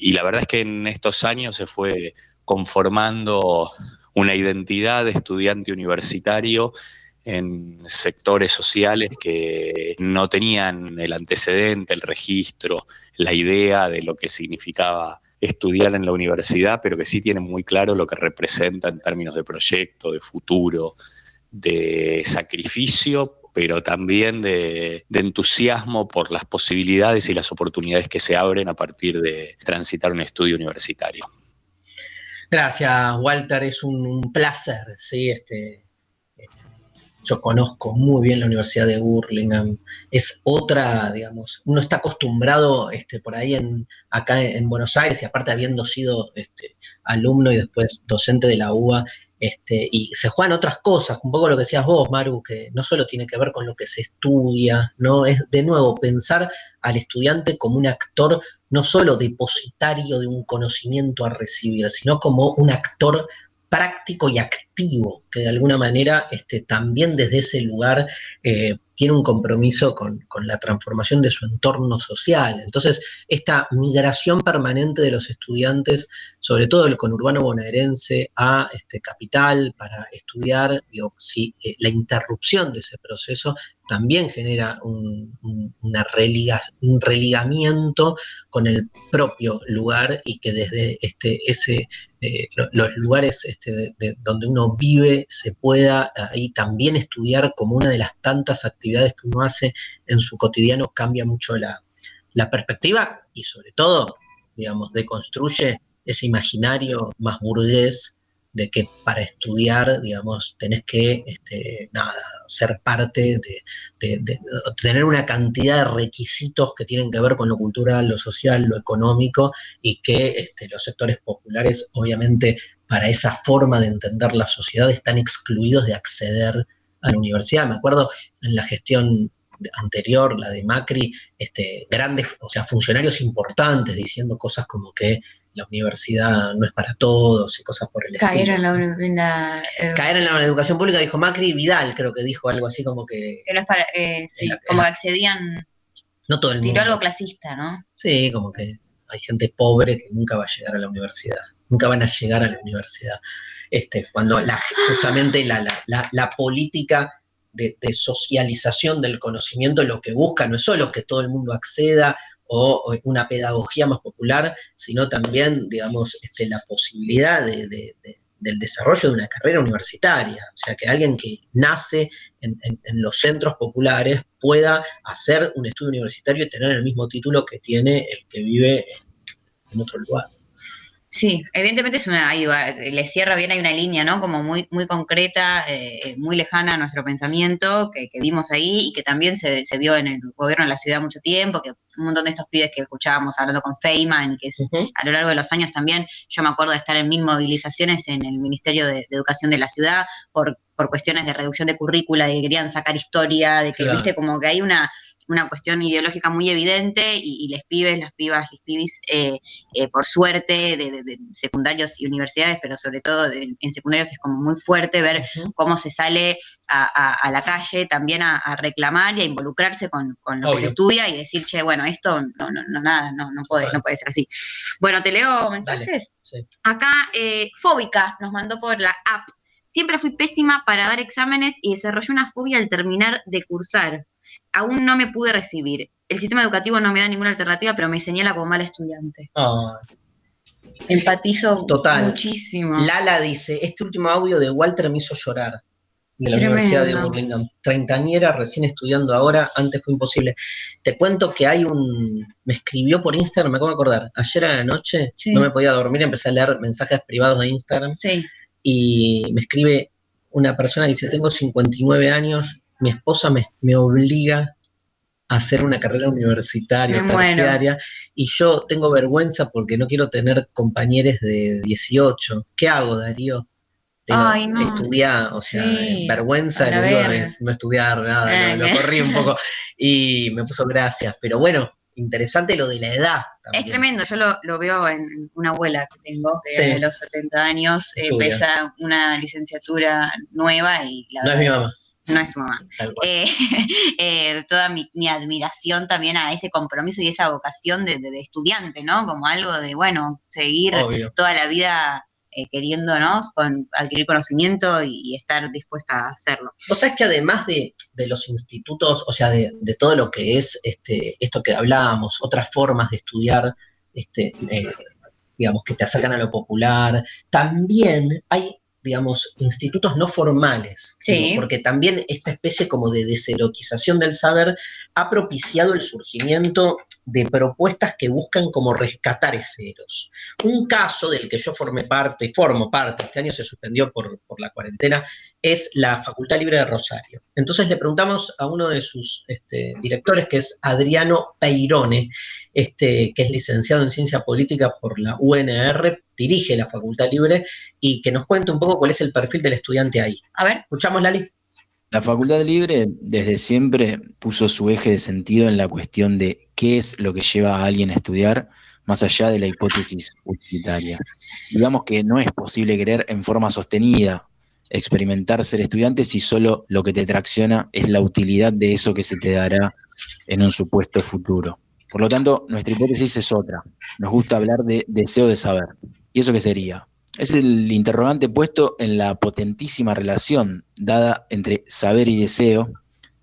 Speaker 20: Y la verdad es que en estos años se fue conformando una identidad de estudiante universitario en sectores sociales que no tenían el antecedente, el registro, la idea de lo que significaba estudiar en la universidad, pero que sí tienen muy claro lo que representa en términos de proyecto, de futuro, de sacrificio, pero también de, entusiasmo por las posibilidades y las oportunidades que se abren a partir de transitar un estudio universitario.
Speaker 3: Gracias, Walter, es un, placer, sí, este, yo conozco muy bien la Universidad de Burlingame, es otra, digamos, uno está acostumbrado este, por ahí en, acá en Buenos Aires y aparte habiendo sido este, alumno y después docente de la UBA, este, y se juegan otras cosas, un poco lo que decías vos, Maru, que no solo tiene que ver con lo que se estudia, ¿no? Es de nuevo pensar al estudiante como un actor no solo depositario de un conocimiento a recibir, sino como un actor práctico y activo, que de alguna manera este, también desde ese lugar eh, tiene un compromiso con, la transformación de su entorno social. Entonces, esta migración permanente de los estudiantes, sobre todo el conurbano bonaerense, a este, capital para estudiar, digo, si, eh, la interrupción de ese proceso también genera un, una un religamiento con el propio lugar y que desde este, ese, eh, los lugares este, donde uno vive se pueda ahí también estudiar como una de las tantas actividades que uno hace en su cotidiano, cambia mucho la, la perspectiva y sobre todo, digamos, deconstruye ese imaginario más burgués de que para estudiar, digamos, tenés que este, nada, ser parte de, tener una cantidad de requisitos que tienen que ver con lo cultural, lo social, lo económico, y que este, los sectores populares, obviamente, para esa forma de entender la sociedad, están excluidos de acceder a la universidad. Me acuerdo en la gestión anterior, la de Macri, este, grandes, o sea, funcionarios importantes diciendo cosas como que la universidad no es para todos y cosas por el
Speaker 4: Caer
Speaker 3: estilo.
Speaker 4: En la, eh,
Speaker 3: Caer en la educación pública, dijo Macri, Vidal creo que dijo algo así como que...
Speaker 4: que no es para, eh, sí, como accedían...
Speaker 3: No todo el mundo.
Speaker 4: Tiró algo clasista, ¿no?
Speaker 3: Sí, como que hay gente pobre que nunca va a llegar a la universidad, nunca van a llegar a la universidad. Este, cuando la, justamente la, la, la política de, de, socialización del conocimiento lo que busca no es solo que todo el mundo acceda o, una pedagogía más popular, sino también, digamos, este, la posibilidad de, del desarrollo de una carrera universitaria. O sea, que alguien que nace en, los centros populares pueda hacer un estudio universitario y tener el mismo título que tiene el que vive en, otro lugar.
Speaker 4: Sí, evidentemente es una, ahí va, le cierra bien, hay una línea, ¿no? Como muy, muy concreta, eh, muy lejana a nuestro pensamiento, que, que vimos ahí y que también se, se vio en el gobierno de la ciudad mucho tiempo, que un montón de estos pibes que escuchábamos hablando con Feynman, que es, a lo largo de los años también, yo me acuerdo de estar en mil movilizaciones en el Ministerio de, de Educación de la ciudad por, por cuestiones de reducción de currícula, de que querían sacar historia, de que,
Speaker 3: Claro.
Speaker 4: viste, como que hay una una cuestión ideológica muy evidente y, y les pibes, las pibas, los pibis, eh, eh, por suerte, de, de- de secundarios y universidades, pero sobre todo de- en secundarios es como muy fuerte ver cómo se sale a, a- a la calle también a, a reclamar y a involucrarse con, con lo que se estudia y decir, che, bueno, esto no, no, no nada, no, no puede, no puede ser así. Bueno, te leo mensajes.
Speaker 3: sí.
Speaker 4: Acá, eh, Fóbica nos mandó por la app. Siempre fui pésima para dar exámenes y desarrollé una fobia al terminar de cursar. Aún no me pude recibir. El sistema educativo no me da ninguna alternativa, pero me señala como mala estudiante. Empatizo
Speaker 3: Total.
Speaker 4: muchísimo.
Speaker 3: Lala dice, este último audio de Walter me hizo llorar. De la
Speaker 4: Tremendo.
Speaker 3: Universidad de Burlingame. Treintañera, recién estudiando ahora, antes fue imposible. Te cuento que hay un... Me escribió por Instagram, me acabo de acordar. Ayer a la noche
Speaker 4: Sí.
Speaker 3: no me podía dormir, empecé a leer mensajes privados de Instagram.
Speaker 4: Sí.
Speaker 3: Y me escribe una persona que dice, tengo 59 años, mi esposa me, me obliga a hacer una carrera universitaria,
Speaker 4: Me muero.
Speaker 3: terciaria, y yo tengo vergüenza porque no quiero tener compañeros de 18. ¿Qué hago, Darío?
Speaker 4: Ay, no.
Speaker 3: Estudiar, o sea,
Speaker 4: Sí,
Speaker 3: vergüenza
Speaker 4: a
Speaker 3: le digo, es no estudiar, nada,
Speaker 4: Eh,
Speaker 3: lo, corrí un poco y me puso gracias. Pero bueno, interesante lo de la edad.
Speaker 4: Es tremendo, yo lo, lo veo en una abuela que tengo, que
Speaker 3: Sí.
Speaker 4: de los 70 años, eh, empieza una licenciatura nueva y la
Speaker 3: No es mi mamá.
Speaker 4: No es tu mamá. Eh, eh, toda mi, mi admiración también a ese compromiso y esa vocación de, de- de estudiante, ¿no? Como algo de, bueno, seguir
Speaker 3: Obvio.
Speaker 4: toda la vida eh, queriéndonos, con, adquirir conocimiento y, y estar dispuesta a hacerlo.
Speaker 3: Vos sabés que además de, de los institutos, o sea, de, de todo lo que es este, esto que hablábamos, otras formas de estudiar, este, eh, digamos, que te acercan a lo popular, también hay, digamos, institutos no formales.
Speaker 4: Sí.
Speaker 3: digo, Porque también esta especie como de deserotización del saber ha propiciado el surgimiento de propuestas que buscan como rescatar ese eros. Un caso del que yo formé parte, formo parte, este año se suspendió por, por la cuarentena, es la Facultad Libre de Rosario. Entonces le preguntamos a uno de sus este, directores, que es Adriano Peirone, este, que es licenciado en Ciencia Política por la UNR, dirige la Facultad Libre, y que nos cuente un poco cuál es el perfil del estudiante ahí.
Speaker 4: A ver.
Speaker 3: Escuchamos, Lali.
Speaker 21: La Facultad Libre desde siempre puso su eje de sentido en la cuestión de qué es lo que lleva a alguien a estudiar más allá de la hipótesis utilitaria. Digamos que no es posible querer en forma sostenida experimentar ser estudiante si solo lo que te tracciona es la utilidad de eso que se te dará en un supuesto futuro. Por lo tanto, nuestra hipótesis es otra. Nos gusta hablar de deseo de saber. ¿Y eso qué sería? Es el interrogante puesto en la potentísima relación dada entre saber y deseo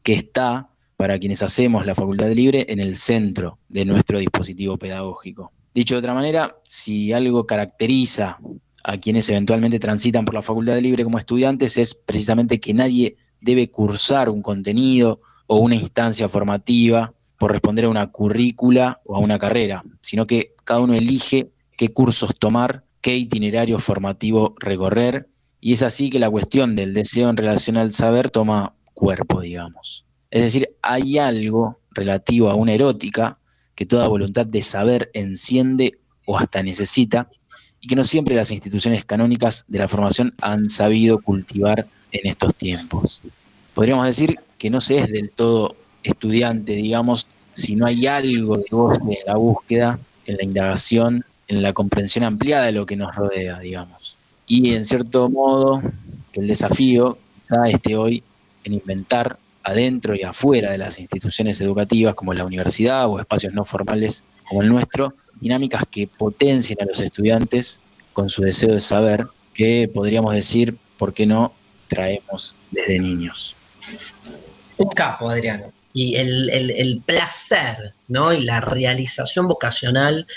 Speaker 21: que está, para quienes hacemos la facultad libre, en el centro de nuestro dispositivo pedagógico. Dicho de otra manera, si algo caracteriza a quienes eventualmente transitan por la facultad libre como estudiantes es precisamente que nadie debe cursar un contenido o una instancia formativa por responder a una currícula o a una carrera, sino que cada uno elige qué cursos tomar, qué itinerario formativo recorrer, y es así que la cuestión del deseo en relación al saber toma cuerpo, digamos. Es decir, hay algo relativo a una erótica que toda voluntad de saber enciende o hasta necesita, y que no siempre las instituciones canónicas de la formación han sabido cultivar en estos tiempos. Podríamos decir que no se es del todo estudiante, digamos, si no hay algo de goce en la búsqueda, en la indagación, en la comprensión ampliada de lo que nos rodea, digamos. Y en cierto modo, que el desafío quizá esté hoy en inventar adentro y afuera de las instituciones educativas como la universidad o espacios no formales como el nuestro, dinámicas que potencien a los estudiantes con su deseo de saber, que podríamos decir, ¿por qué no traemos desde niños?
Speaker 3: Un capo, Adriano. Y el, el- placer, ¿no? Y la realización vocacional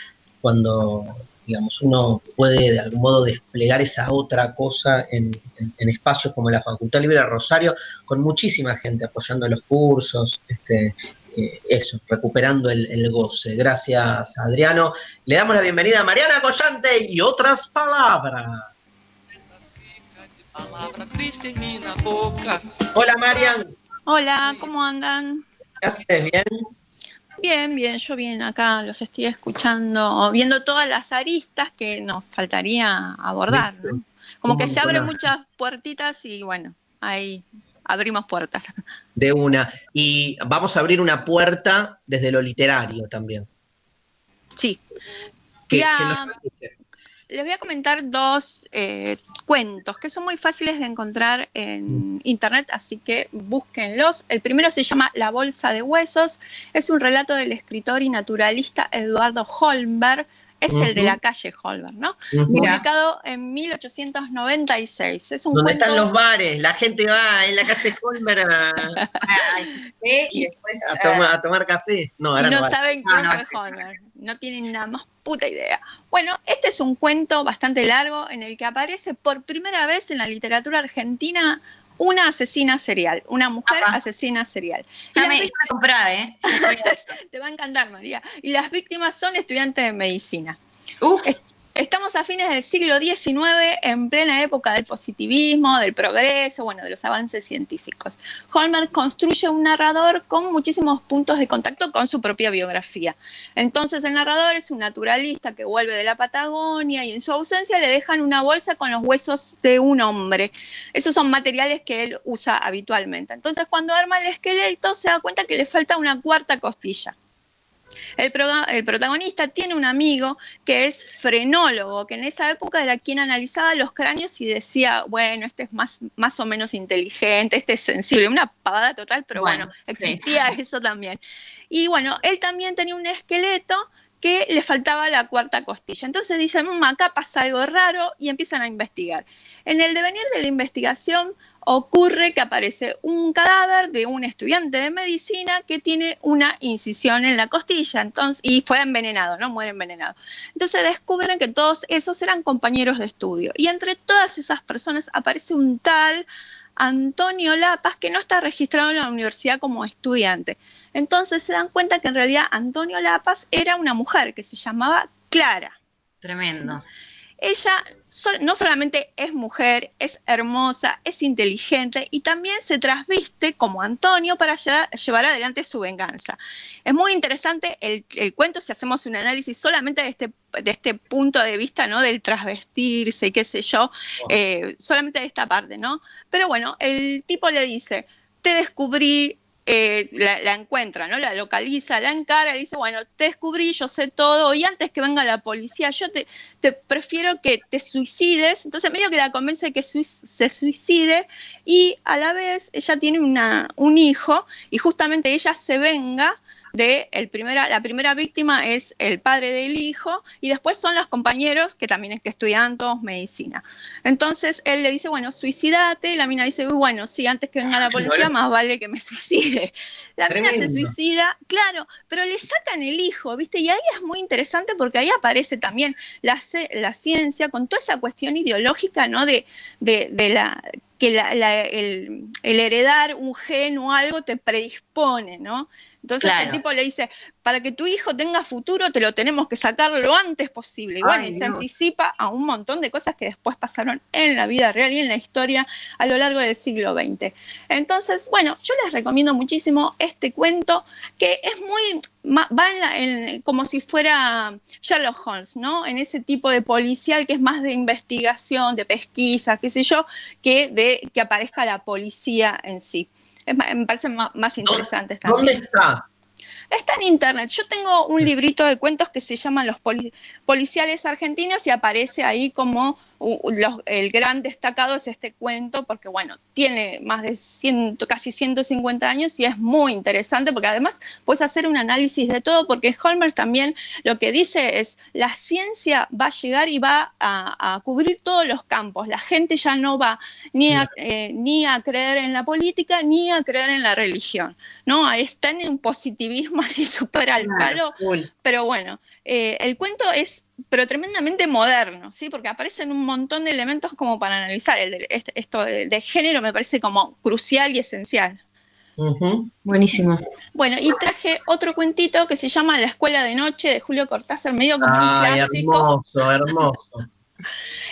Speaker 3: cuando, digamos, uno puede de algún modo desplegar esa otra cosa en, en- en espacios como la Facultad Libre de Rosario, con muchísima gente apoyando los cursos, este, eh, eso, recuperando el, el goce. Gracias, Adriano. Le damos la bienvenida a Mariana Collante y otras palabras. Hola, Marian.
Speaker 22: Hola, ¿cómo andan?
Speaker 3: ¿Qué haces? ¿Bien?
Speaker 22: Bien, bien, yo bien acá los estoy escuchando, viendo todas las aristas que nos faltaría abordar. ¿no? Como que se abren muchas puertitas y bueno, ahí abrimos puertas.
Speaker 3: De una. Y vamos a abrir una puerta desde lo literario también.
Speaker 22: Sí.
Speaker 3: ¿Qué-
Speaker 22: Ya-
Speaker 3: nos?
Speaker 22: Les voy a comentar dos eh, cuentos que son muy fáciles de encontrar en internet, así que búsquenlos. El primero se llama La Bolsa de Huesos. Es un relato del escritor y naturalista Eduardo Holmberg. Es el de la calle Holmberg, ¿no?
Speaker 3: Ujú.
Speaker 22: Publicado en 1896. Es un
Speaker 3: ¿Dónde
Speaker 22: cuento
Speaker 3: están los bares? La gente va en la calle Colmer a,
Speaker 4: y después.
Speaker 3: a toma- a tomar café. No, ahora
Speaker 22: y no,
Speaker 3: no.
Speaker 22: saben quién fue Homer. No tienen nada más puta idea. Bueno, este es un cuento bastante largo en el que aparece por primera vez en la literatura argentina una asesina serial, una mujer asesina serial.
Speaker 4: Ya me, me compraba, ¿eh?
Speaker 22: Te va a encantar, María. Y las víctimas son estudiantes de medicina. Es- Estamos a fines del siglo XIX, en plena época del positivismo, del progreso, bueno, de los avances científicos. Holmer construye un narrador con muchísimos puntos de contacto con su propia biografía. Entonces el narrador es un naturalista que vuelve de la Patagonia y en su ausencia le dejan una bolsa con los huesos de un hombre. Esos son materiales que él usa habitualmente. Entonces cuando arma el esqueleto se da cuenta que le falta una cuarta costilla. El, protagonista tiene un amigo que es frenólogo, que en esa época era quien analizaba los cráneos y decía, bueno, este es más, más o menos inteligente, este es sensible, una pavada total, pero bueno,
Speaker 4: Bueno,
Speaker 22: existía eso también. Y bueno, él también tenía un esqueleto que le faltaba la cuarta costilla. Entonces dicen, "Mm, acá pasa algo raro y empiezan a investigar. En el devenir de la investigación ocurre que aparece un cadáver de un estudiante de medicina que tiene una incisión en la costilla entonces, y fue envenenado, ¿no? Muere envenenado. Entonces descubren que todos esos eran compañeros de estudio. Y entre todas esas personas aparece un tal Antonio Lapas que no está registrado en la universidad como estudiante. Entonces se dan cuenta que en realidad Antonio Lapas era una mujer que se llamaba Clara.
Speaker 4: Tremendo.
Speaker 22: Ella no solamente es mujer, es hermosa, es inteligente y también se trasviste como Antonio para lle- llevar adelante su venganza. Es muy interesante el, el cuento si hacemos un análisis solamente de este, de este punto de vista, ¿no? Del trasvestirse y qué sé yo, eh, solamente de esta parte, ¿no? Pero bueno, el tipo le dice, te descubrí, eh, la, la encuentra, ¿no? La localiza, la encara, le dice, bueno, te descubrí, yo sé todo, y antes que venga la policía, yo te, prefiero que te suicides. Entonces medio que la convence de que se suicide y a la vez ella tiene una, un hijo y justamente ella se venga de el primera, la primera víctima es el padre del hijo y después son los compañeros que también es que estudian todos medicina. Entonces él le dice, bueno, suicidate, la mina dice, "Uy, bueno, sí, antes que venga la policía, más vale que me suicide. La mina se suicida, claro, pero le sacan el hijo, ¿viste? Y ahí es muy interesante porque ahí aparece también la, la ciencia con toda esa cuestión ideológica, ¿no? De, de, de la que la- la- el, el heredar un gen o algo te predispone, ¿no? Entonces el tipo le dice, para que tu hijo tenga futuro te lo tenemos que sacar lo antes posible. Y bueno,
Speaker 4: Ay,
Speaker 22: y se anticipa a un montón de cosas que después pasaron en la vida real y en la historia a lo largo del siglo XX. Entonces, bueno, yo les recomiendo muchísimo este cuento que es muy, va en la- en- como si fuera Sherlock Holmes, ¿no? En ese tipo de policial que es más de investigación, de pesquisa, qué sé yo, que de que aparezca la policía en sí. Es me parece ma- más interesante
Speaker 3: ¿Dónde está?
Speaker 22: Está en internet. Yo tengo un librito de cuentos que se llama Los poli- policiales argentinos y aparece ahí como los- el gran destacado es este cuento porque, bueno, tiene más de 100, casi 150 años y es muy interesante porque además puedes hacer un análisis de todo porque Holmer también lo que dice es la ciencia va a llegar y va a, a cubrir todos los campos. La gente ya no va ni a, eh, ni a creer en la política ni a creer en la religión. ¿no? Ahí está en un positivismo así súper al
Speaker 4: Claro,
Speaker 22: palo. Pero bueno, eh, el cuento es pero tremendamente moderno, ¿sí? Porque aparecen un montón de elementos como para analizar. El de- este- esto de, de género me parece como crucial y esencial.
Speaker 4: Buenísimo.
Speaker 22: Bueno, y traje otro cuentito que se llama La Escuela de Noche de Julio Cortázar, medio como un clásico.
Speaker 3: hermoso, hermoso.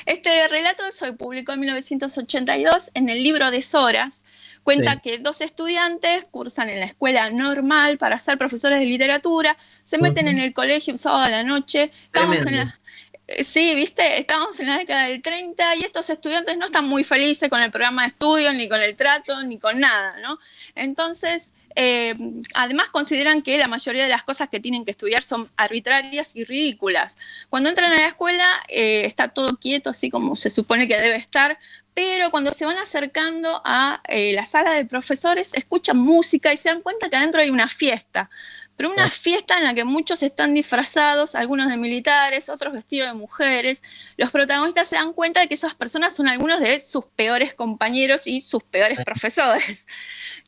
Speaker 22: Este relato se publicó en 1982 en el libro de Soras. Cuenta
Speaker 3: Sí.
Speaker 22: que dos estudiantes cursan en la escuela normal para ser profesores de literatura, se meten en el colegio un sábado a la noche, estamos en la... eh, Sí, viste, estamos en la década del 30 y estos estudiantes no están muy felices con el programa de estudio, ni con el trato, ni con nada, ¿no? Entonces, eh, además consideran que la mayoría de las cosas que tienen que estudiar son arbitrarias y ridículas. Cuando entran a la escuela eh, está todo quieto, así como se supone que debe estar, pero cuando se van acercando a eh, la sala de profesores escuchan música y se dan cuenta que adentro hay una fiesta. Pero una fiesta en la que muchos están disfrazados, algunos de militares, otros vestidos de mujeres. Los protagonistas se dan cuenta de que esas personas son algunos de sus peores compañeros y sus peores profesores.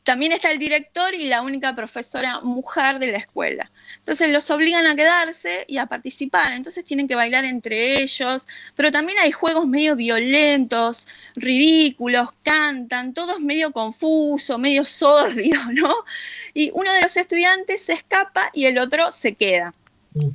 Speaker 22: También está el director y la única profesora mujer de la escuela. Entonces los obligan a quedarse y a participar. Entonces tienen que bailar entre ellos. Pero también hay juegos medio violentos, ridículos, cantan, todos medio confuso, medio sórdido, ¿no? Y uno de los estudiantes se escapa y el otro se queda.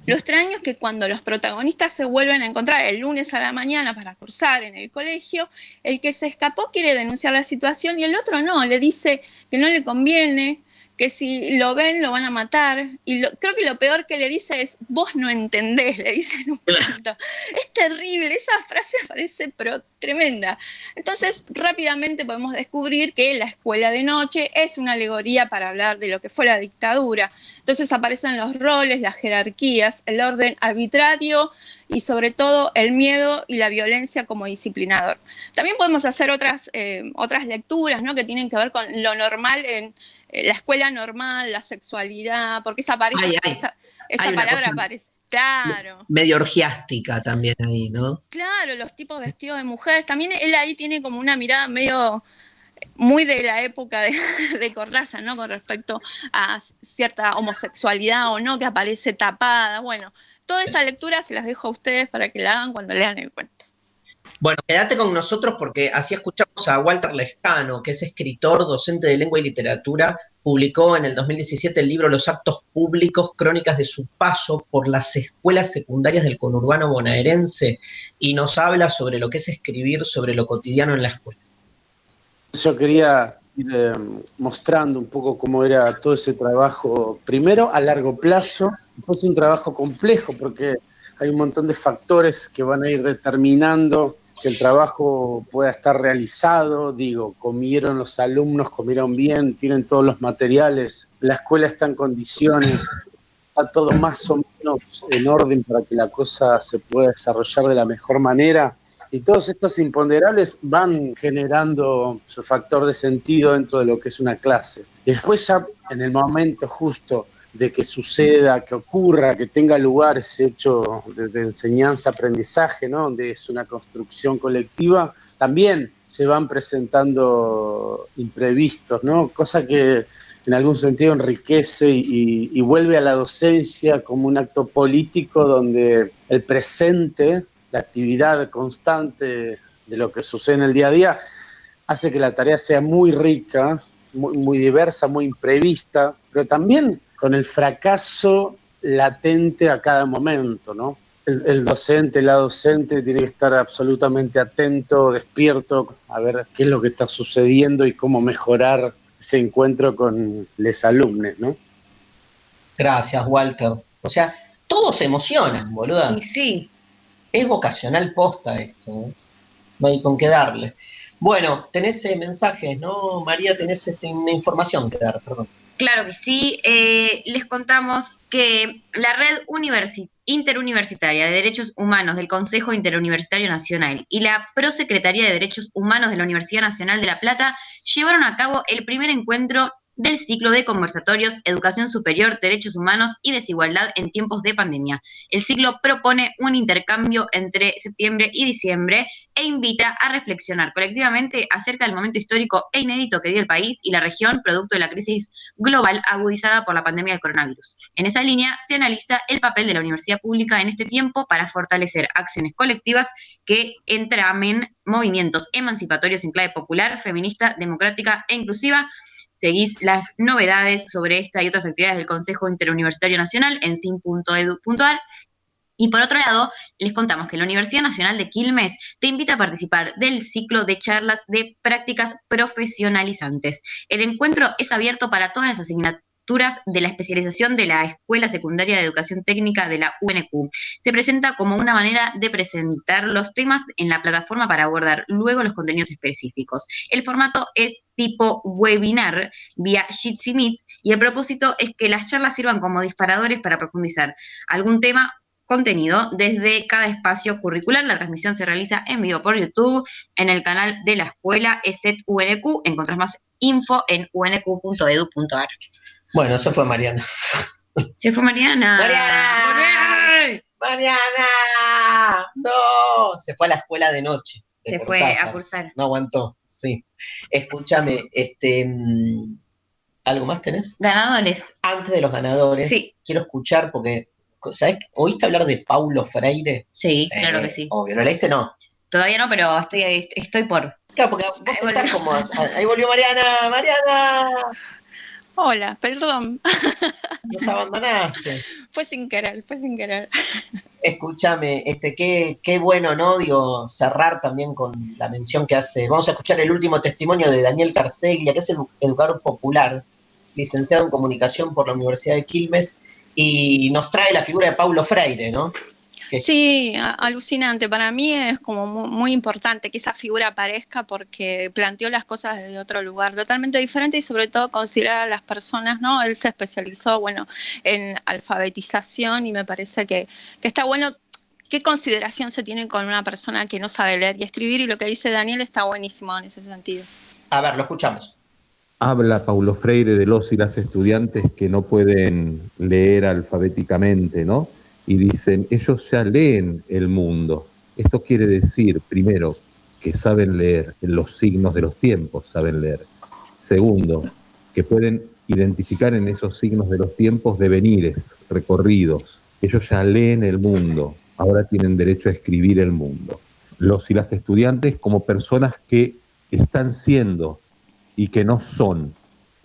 Speaker 22: Lo extraño es que cuando los protagonistas se vuelven a encontrar el lunes a la mañana para cursar en el colegio, el que se escapó quiere denunciar la situación y el otro no, le dice que no le conviene, que si lo ven lo van a matar. Y lo- creo que lo peor que le dice es, vos no entendés, le dice en un momento. Es terrible, esa frase parece pero tremenda. Entonces, rápidamente podemos descubrir que la escuela de noche es una alegoría para hablar de lo que fue la dictadura. Entonces aparecen los roles, las jerarquías, el orden arbitrario y sobre todo el miedo y la violencia como disciplinador. También podemos hacer otras, eh, otras lecturas ¿no? que tienen que ver con lo normal en la escuela normal, la sexualidad, porque esa,
Speaker 3: Ay, ay.
Speaker 22: esa, palabra aparece. Claro.
Speaker 3: Medio orgiástica también ahí, ¿no?
Speaker 22: Claro, los tipos vestidos de mujeres. También él ahí tiene como una mirada medio muy de la época de, de Cortázar, ¿no? Con respecto a cierta homosexualidad o no, que aparece tapada. Bueno, toda esa lectura se las dejo a ustedes para que la hagan cuando lean el cuento.
Speaker 3: Bueno, quédate con nosotros porque así escuchamos a Walter Lescano, que es escritor, docente de lengua y literatura. Publicó en el 2017 el libro Los actos públicos, crónicas de su paso por las escuelas secundarias del conurbano bonaerense y nos habla sobre lo que es escribir sobre lo cotidiano en la escuela.
Speaker 23: Yo quería ir eh, mostrando un poco cómo era todo ese trabajo, primero a largo plazo, después un trabajo complejo, porque hay un montón de factores que van a ir determinando que el trabajo pueda estar realizado. Digo, comieron los alumnos, comieron bien, tienen todos los materiales, la escuela está en condiciones, está todo más o menos en orden para que la cosa se pueda desarrollar de la mejor manera. Y todos estos imponderables van generando su factor de sentido dentro de lo que es una clase. Después ya en el momento justo de que suceda, que ocurra, que tenga lugar ese hecho de, enseñanza-aprendizaje, ¿no? donde es una construcción colectiva, también se van presentando imprevistos, ¿no? cosa que en algún sentido enriquece y, y vuelve a la docencia como un acto político donde el presente, la actividad constante de lo que sucede en el día a día, hace que la tarea sea muy rica, muy, muy diversa, muy imprevista, pero también con el fracaso latente a cada momento, ¿no? El, el docente, la docente tiene que estar absolutamente atento, despierto, a ver qué es lo que está sucediendo y cómo mejorar ese encuentro con los alumnos, ¿no?
Speaker 3: Gracias, Walter. O sea, todos se emocionan, boluda.
Speaker 4: Y sí.
Speaker 3: Es vocacional posta esto. ¿eh? No hay con qué darle. Bueno, tenés eh, mensajes, ¿no? María, tenés este, una información que dar, perdón.
Speaker 4: Claro que sí. Eh, les contamos que la Red Universi- Interuniversitaria de Derechos Humanos del Consejo Interuniversitario Nacional y la Prosecretaría de Derechos Humanos de la Universidad Nacional de La Plata llevaron a cabo el primer encuentro del ciclo de conversatorios Educación Superior, Derechos Humanos y Desigualdad en tiempos de pandemia. El ciclo propone un intercambio entre septiembre y diciembre e invita a reflexionar colectivamente acerca del momento histórico e inédito que vive el país y la región producto de la crisis global agudizada por la pandemia del coronavirus. En esa línea se analiza el papel de la universidad pública en este tiempo para fortalecer acciones colectivas que entramen movimientos emancipatorios en clave popular, feminista, democrática e inclusiva Seguís las novedades sobre esta y otras actividades del Consejo Interuniversitario Nacional en sin.edu.ar. Y por otro lado, les contamos que la Universidad Nacional de Quilmes te invita a participar del ciclo de charlas de prácticas profesionalizantes. El encuentro es abierto para todas las asignaturas de la especialización de la Escuela Secundaria de Educación Técnica de la UNQ. Se presenta como una manera de presentar los temas en la plataforma para abordar luego los contenidos específicos. El formato es tipo webinar vía Jitsi Meet y el propósito es que las charlas sirvan como disparadores para profundizar algún tema contenido desde cada espacio curricular. La transmisión se realiza en vivo por YouTube, en el canal de la escuela ESET UNQ. Encontrás más info en unq.edu.ar.
Speaker 3: Bueno, se fue Mariana.
Speaker 4: Se fue Mariana.
Speaker 3: ¡Mariana! ¡Mariana! ¡No! Se fue a la escuela de noche. de
Speaker 4: Se fue a cursar.
Speaker 3: No aguantó, sí. Escúchame, este. mm, ¿Algo más tenés?
Speaker 4: Ganadores.
Speaker 3: Antes de los ganadores,
Speaker 4: Sí.
Speaker 3: quiero escuchar porque. ¿Sabes? ¿Oíste hablar de Paulo Freire?
Speaker 4: Sí, claro que sí.
Speaker 3: Obvio, ¿lo leíste? No.
Speaker 4: Todavía no, pero estoy, estoy por.
Speaker 3: Claro, porque vos estás como. Ahí volvió Mariana, Mariana.
Speaker 22: Hola, perdón.
Speaker 3: Nos abandonaste.
Speaker 22: Fue sin querer, fue sin querer.
Speaker 3: Escúchame, este, qué, qué bueno, ¿no? Digo, cerrar también con la mención que hace. Vamos a escuchar el último testimonio de Daniel Carceglia, que es edu- educador popular, licenciado en comunicación por la Universidad de Quilmes, y nos trae la figura de Paulo Freire, ¿no?
Speaker 22: Sí, alucinante. Para mí es como mu- muy, importante que esa figura aparezca porque planteó las cosas desde otro lugar totalmente diferente y sobre todo considerar a las personas, ¿no? Él se especializó, bueno, en alfabetización y me parece que, que está bueno qué consideración se tiene con una persona que no sabe leer y escribir y lo que dice Daniel está buenísimo en ese sentido.
Speaker 3: A ver, lo escuchamos.
Speaker 24: Habla Paulo Freire de los y las estudiantes que no pueden leer alfabéticamente, ¿no? Y dicen, ellos ya leen el mundo. Esto quiere decir, primero, que saben leer los signos de los tiempos, saben leer. Segundo, que pueden identificar en esos signos de los tiempos devenires, recorridos. Ellos ya leen el mundo, ahora tienen derecho a escribir el mundo. Los y las estudiantes como personas que están siendo y que no son.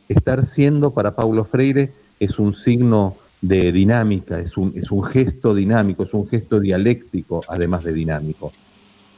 Speaker 24: Estar siendo para Paulo Freire es un signo de dinámica, es un, es un gesto dinámico, es un gesto dialéctico, además de dinámico.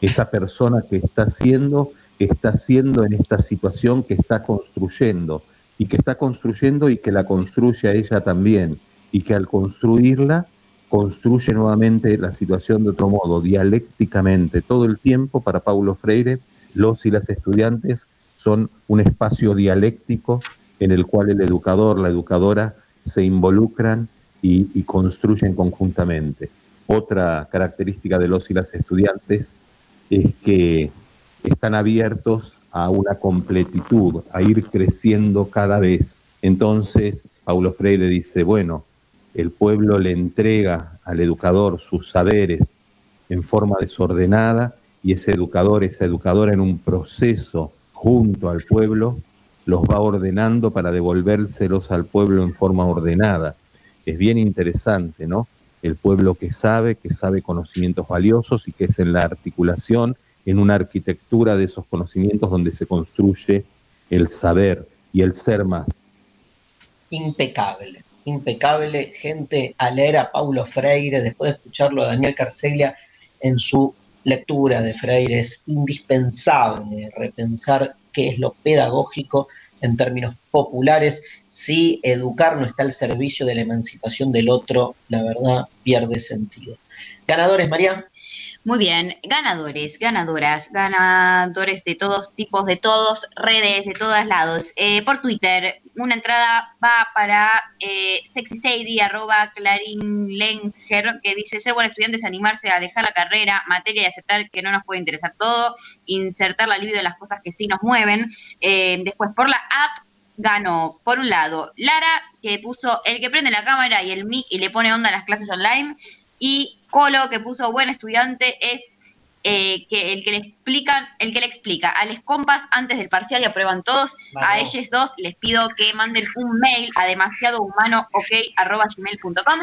Speaker 24: Esa persona que está siendo, está siendo en esta situación que está construyendo, y que está construyendo y que la construye a ella también, y que al construirla construye nuevamente la situación de otro modo, dialécticamente, todo el tiempo para Paulo Freire, los y las estudiantes son un espacio dialéctico en el cual el educador, la educadora se involucran y, construyen conjuntamente. Otra característica de los y las estudiantes es que están abiertos a una completitud, a ir creciendo cada vez. Entonces, Paulo Freire dice, bueno, el pueblo le entrega al educador sus saberes en forma desordenada y ese educador, esa educadora en un proceso junto al pueblo, los va ordenando para devolvérselos al pueblo en forma ordenada. Es bien interesante, ¿no? El pueblo que sabe, que sabe conocimientos valiosos y que es en la articulación, en una arquitectura de esos conocimientos donde se construye el saber y el ser más.
Speaker 3: Impecable, impecable, gente, a leer a Paulo Freire, después de escucharlo a Daniel Carceglia en su lectura de Freire, es indispensable repensar qué es lo pedagógico en términos populares. Si educar no está al servicio de la emancipación del otro, la verdad pierde sentido. Ganadores, María.
Speaker 4: Muy bien, ganadores, ganadoras, ganadores de todos tipos, de todos redes, de todos lados. Eh, por Twitter, una entrada va para eh, arroba clarinlenger, que dice, ser buen estudiante es animarse a dejar la carrera, materia y aceptar que no nos puede interesar todo, insertar la libido en las cosas que sí nos mueven. Eh, después, por la app, ganó, por un lado, Lara, que puso el que prende la cámara y el mic y le pone onda a las clases online, y Colo, que puso buen estudiante, es eh, que el que le explican, el que le explica a les compas antes del parcial y aprueban todos, a ellos dos les pido que manden un mail a demasiado humano gmail.com.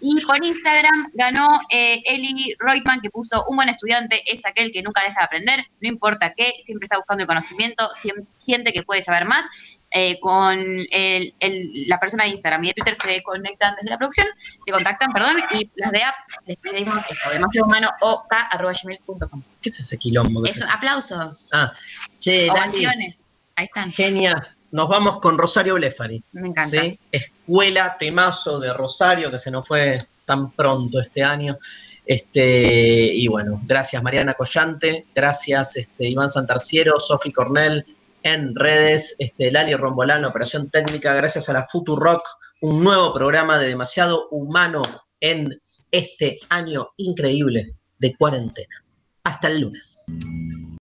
Speaker 4: Y por Instagram ganó eh, Eli Reutemann, que puso un buen estudiante es aquel que nunca deja de aprender, no importa qué, siempre está buscando el conocimiento, siente que puede saber más. Eh, con el- el- la persona de Instagram y de Twitter se conectan desde la producción, se contactan, perdón, y las de app les pedimos esto, demasiado humano o k.gmail.com.
Speaker 3: ¿Qué es ese quilombo? que
Speaker 4: Es
Speaker 3: se-
Speaker 4: un- aplausos,
Speaker 3: Ah, che, Dani,
Speaker 4: ovaciones, ahí están,
Speaker 3: genia. Nos vamos con Rosario Blefari.
Speaker 4: me encanta.
Speaker 3: ¿sí? Escuela temazo de Rosario, que se nos fue tan pronto este año. Este, y bueno, gracias Mariana Collante, gracias este, Iván Santarciero, Sofi Cornell en redes, este, Lali Rombolán, operación técnica, gracias a la Futurock, un nuevo programa de demasiado humano en este año increíble de cuarentena. Hasta el lunes.